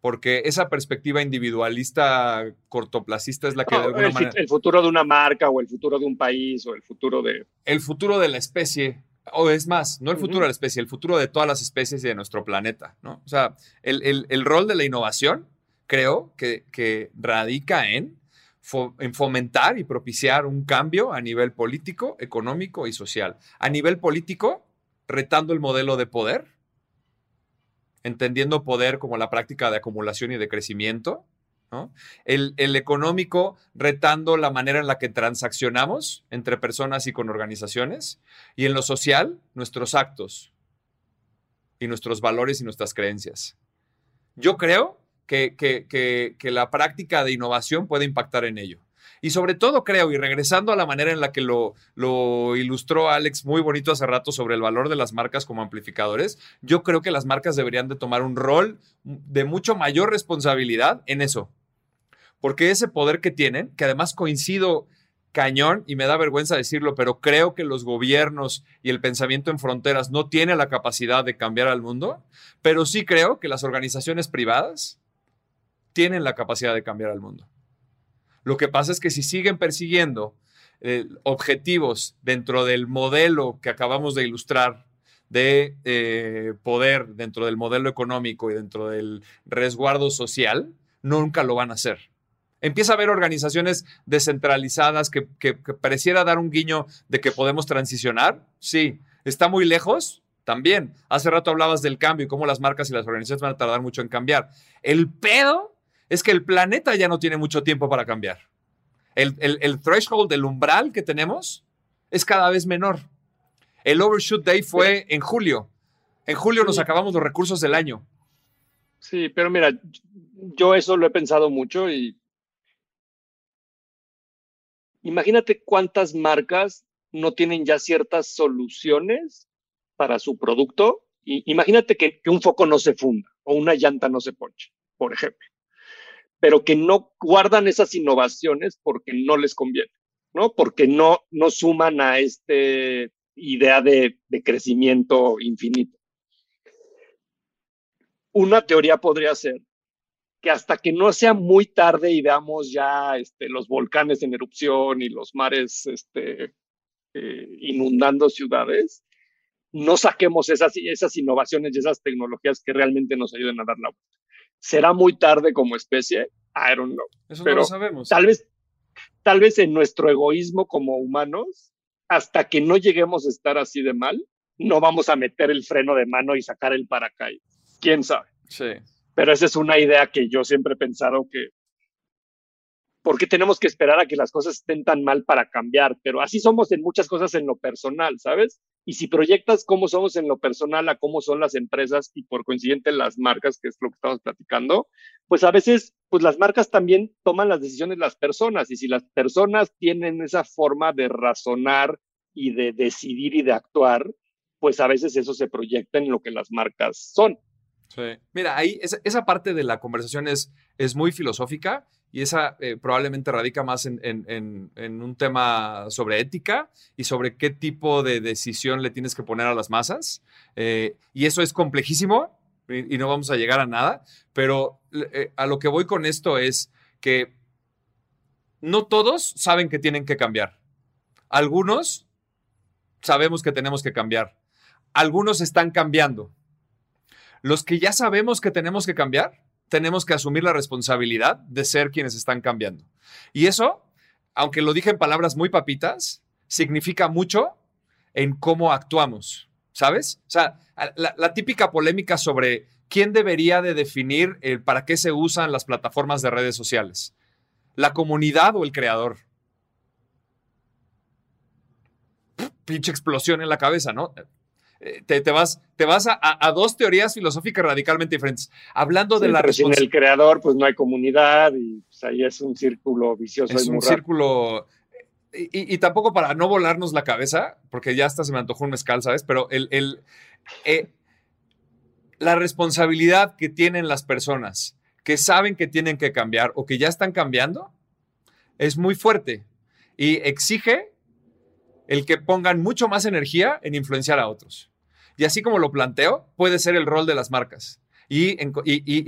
[SPEAKER 3] porque esa perspectiva individualista cortoplacista es la que de alguna
[SPEAKER 6] el,
[SPEAKER 3] manera...
[SPEAKER 6] El futuro de una marca o el futuro de un país o el futuro de...
[SPEAKER 3] El futuro de la especie o es más, no el futuro de la especie, el futuro de todas las especies y de nuestro planeta, ¿no? O sea, el, rol de la innovación creo que, radica en, en fomentar y propiciar un cambio a nivel político, económico y social. A nivel político, retando el modelo de poder, entendiendo poder como la práctica de acumulación y de crecimiento, el, económico retando la manera en la que transaccionamos entre personas y con organizaciones. Y en lo social, nuestros actos y nuestros valores y nuestras creencias. Yo creo que, que, la práctica de innovación puede impactar en ello. Y sobre todo creo, y regresando a la manera en la que lo, lo, ilustró Alex muy bonito hace rato sobre el valor de las marcas como amplificadores, yo creo que las marcas deberían de tomar un rol de mucho mayor responsabilidad en eso, porque ese poder que tienen, que además coincido cañón, y me da vergüenza decirlo, pero creo que los gobiernos y el pensamiento en fronteras no tienen la capacidad de cambiar al mundo, pero sí creo que las organizaciones privadas tienen la capacidad de cambiar al mundo. Lo que pasa es que si siguen persiguiendo eh, objetivos dentro del modelo que acabamos de ilustrar de eh, poder, dentro del modelo económico y dentro del resguardo social, nunca lo van a hacer. Empieza a haber organizaciones descentralizadas que, pareciera dar un guiño de que podemos transicionar. Sí. ¿Está muy lejos? También. Hace rato hablabas del cambio y cómo las marcas y las organizaciones van a tardar mucho en cambiar. El pedo es que el planeta ya no tiene mucho tiempo para cambiar. El, threshold, el umbral que tenemos es cada vez menor. El overshoot day fue en julio. En julio nos acabamos los recursos del año.
[SPEAKER 6] Sí, pero mira, yo eso lo he pensado mucho y imagínate cuántas marcas no tienen ya ciertas soluciones para su producto. Y imagínate que, un foco no se funda o una llanta no se ponche, por ejemplo, pero que no guardan esas innovaciones porque no les conviene, ¿no? Porque no, no suman a esta idea de, de crecimiento infinito. Una teoría podría ser que hasta que no sea muy tarde y veamos ya este, los volcanes en erupción y los mares este, eh, inundando ciudades, no saquemos esas, esas innovaciones y esas tecnologías que realmente nos ayuden a dar la vuelta. ¿Será muy tarde como especie? I don't know.
[SPEAKER 3] Eso no lo sabemos.
[SPEAKER 6] Tal vez, tal vez en nuestro egoísmo como humanos, hasta que no lleguemos a estar así de mal, no vamos a meter el freno de mano y sacar el paracaídas. ¿Quién sabe?
[SPEAKER 3] Sí.
[SPEAKER 6] Pero esa es una idea que yo siempre he pensado que, ¿por qué tenemos que esperar a que las cosas estén tan mal para cambiar? Pero así somos en muchas cosas en lo personal, ¿sabes? Y si proyectas cómo somos en lo personal a cómo son las empresas y por coincidente las marcas, que es lo que estamos platicando, pues a veces, pues las marcas también toman las decisiones las personas. Y si las personas tienen esa forma de razonar y de decidir y de actuar, pues a veces eso se proyecta en lo que las marcas son.
[SPEAKER 3] Mira, ahí esa, parte de la conversación es, es muy filosófica y esa eh, probablemente radica más en, en, un tema sobre ética y sobre qué tipo de decisión le tienes que poner a las masas. Eh, y eso es complejísimo y, y, no vamos a llegar a nada, pero eh, a lo que voy con esto es que no todos saben que tienen que cambiar. Algunos sabemos que tenemos que cambiar. Algunos están cambiando. Los que ya sabemos que tenemos que cambiar, tenemos que asumir la responsabilidad de ser quienes están cambiando. Y eso, aunque lo dije en palabras muy papitas, significa mucho en cómo actuamos, ¿sabes? O sea, la, típica polémica sobre quién debería de definir el para qué se usan las plataformas de redes sociales, la comunidad o el creador. Pinche explosión en la cabeza, ¿no? Te, te, vas, te vas a, a, dos teorías filosóficas radicalmente diferentes. Hablando
[SPEAKER 6] sí,
[SPEAKER 3] de la
[SPEAKER 6] pero sin el creador, pues no hay comunidad y pues, ahí es un círculo vicioso.
[SPEAKER 3] Es un
[SPEAKER 6] raro.
[SPEAKER 3] círculo. Y, y, tampoco para no volarnos la cabeza, porque ya hasta se me antojó un mezcal, ¿sabes? Pero el, el eh, la responsabilidad que tienen las personas que saben que tienen que cambiar o que ya están cambiando es muy fuerte y exige el que pongan mucho más energía en influenciar a otros. Y así como lo planteo, puede ser el rol de las marcas. Y,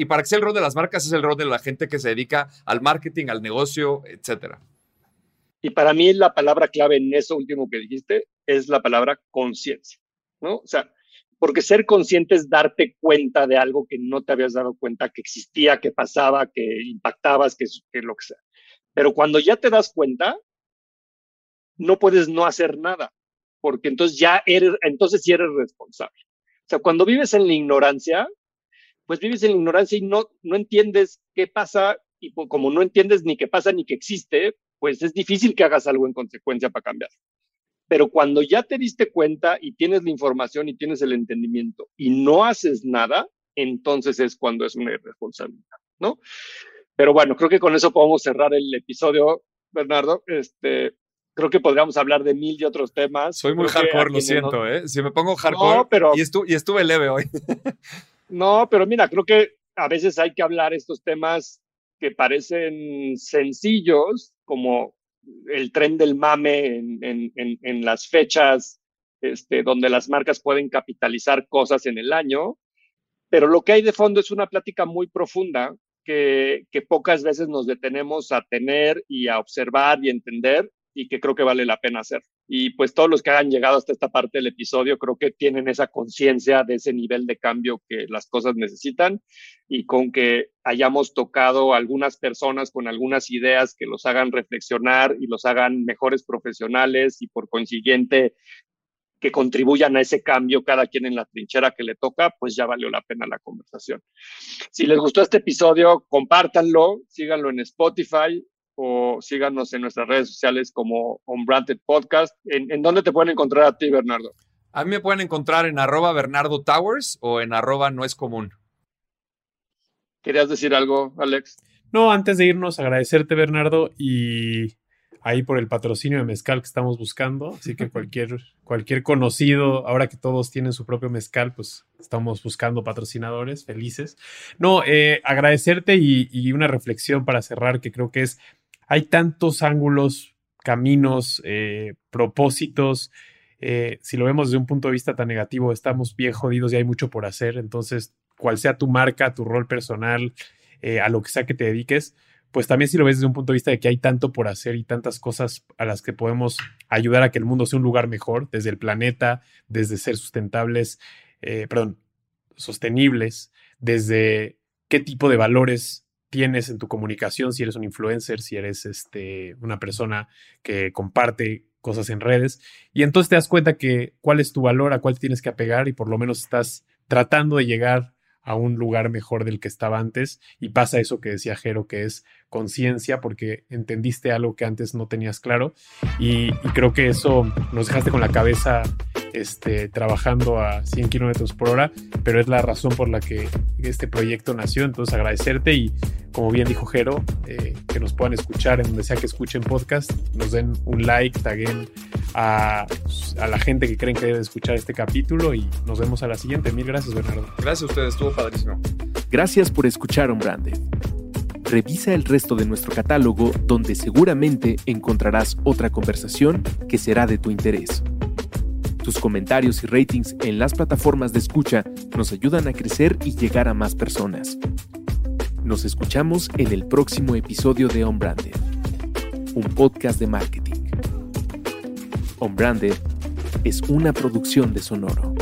[SPEAKER 3] para que sea el rol de las marcas es el rol de la gente que se dedica al marketing, al negocio, etcétera.
[SPEAKER 6] Y para mí la palabra clave en eso último que dijiste es la palabra conciencia, ¿no? O sea, porque ser consciente es darte cuenta de algo que no te habías dado cuenta que existía, que pasaba, que impactabas, que, que lo que sea. Pero cuando ya te das cuenta, no puedes no hacer nada, porque entonces ya eres, entonces sí eres responsable. O sea, cuando vives en la ignorancia, pues vives en la ignorancia y no, no entiendes qué pasa, y como no entiendes ni qué pasa ni qué existe, pues es difícil que hagas algo en consecuencia para cambiar. Pero cuando ya te diste cuenta y tienes la información y tienes el entendimiento y no haces nada, entonces es cuando es una irresponsabilidad, ¿no? Pero bueno, creo que con eso podemos cerrar el episodio, Bernardo. Este, creo que podríamos hablar de mil y otros temas.
[SPEAKER 3] Soy muy
[SPEAKER 6] creo
[SPEAKER 3] hardcore, lo siento, no... ¿eh? Si me pongo hardcore
[SPEAKER 6] no, pero,
[SPEAKER 3] y, estu y, estuve leve hoy. [laughs]
[SPEAKER 6] no, pero mira, creo que a veces hay que hablar estos temas que parecen sencillos, como el tren del mame en, en, en, en las fechas este, donde las marcas pueden capitalizar cosas en el año, pero lo que hay de fondo es una plática muy profunda que, que pocas veces nos detenemos a tener y a observar y entender y que creo que vale la pena hacer. Y pues todos los que han llegado hasta esta parte del episodio creo que tienen esa conciencia de ese nivel de cambio que las cosas necesitan y con que hayamos tocado algunas personas con algunas ideas que los hagan reflexionar y los hagan mejores profesionales y por consiguiente que contribuyan a ese cambio cada quien en la trinchera que le toca, pues ya valió la pena la conversación. Si les gustó este episodio, compártanlo, síganlo en Spotify, o síganos en nuestras redes sociales como Unbranded Podcast. ¿En, ¿En, dónde te pueden encontrar a ti, Bernardo?
[SPEAKER 3] A mí me pueden encontrar en arroba Bernardo Towers o en arroba no es común.
[SPEAKER 6] ¿Querías decir algo, Alex?
[SPEAKER 4] No, antes de irnos, agradecerte, Bernardo, y ahí por el patrocinio de mezcal que estamos buscando. Así que [laughs] cualquier, cualquier conocido, ahora que todos tienen su propio mezcal, pues estamos buscando patrocinadores felices. No, eh, agradecerte y, y, una reflexión para cerrar que creo que es hay tantos ángulos, caminos, eh, propósitos. Eh, si lo vemos desde un punto de vista tan negativo, estamos bien jodidos y hay mucho por hacer. Entonces, cual sea tu marca, tu rol personal, eh, a lo que sea que te dediques, pues también si lo ves desde un punto de vista de que hay tanto por hacer y tantas cosas a las que podemos ayudar a que el mundo sea un lugar mejor, desde el planeta, desde ser sustentables, perdón, sostenibles, desde qué tipo de valores tienes en tu comunicación, si eres un influencer, si eres este, una persona que comparte cosas en redes. Y entonces te das cuenta que cuál es tu valor, a cuál tienes que apegar y por lo menos estás tratando de llegar a un lugar mejor del que estaba antes y pasa eso que decía Jero, que es conciencia porque entendiste algo que antes no tenías claro y, creo que eso nos dejaste con la cabeza este, trabajando a 100 kilómetros por hora, pero es la razón por la que este proyecto nació, entonces agradecerte y como bien dijo Jero, eh, que nos puedan escuchar en donde sea que escuchen podcast, nos den un like, taguen a, a, la gente que creen que debe escuchar este capítulo y nos vemos a la siguiente. Mil gracias, Bernardo.
[SPEAKER 3] Gracias a ustedes, estuvo padrísimo.
[SPEAKER 2] Gracias por escuchar On Branded. Revisa el resto de nuestro catálogo donde seguramente encontrarás otra conversación que será de tu interés. Tus comentarios y ratings en las plataformas de escucha nos ayudan a crecer y llegar a más personas. Nos escuchamos en el próximo episodio de On Branded, un podcast de marketing. On Branded es una producción de Sonoro.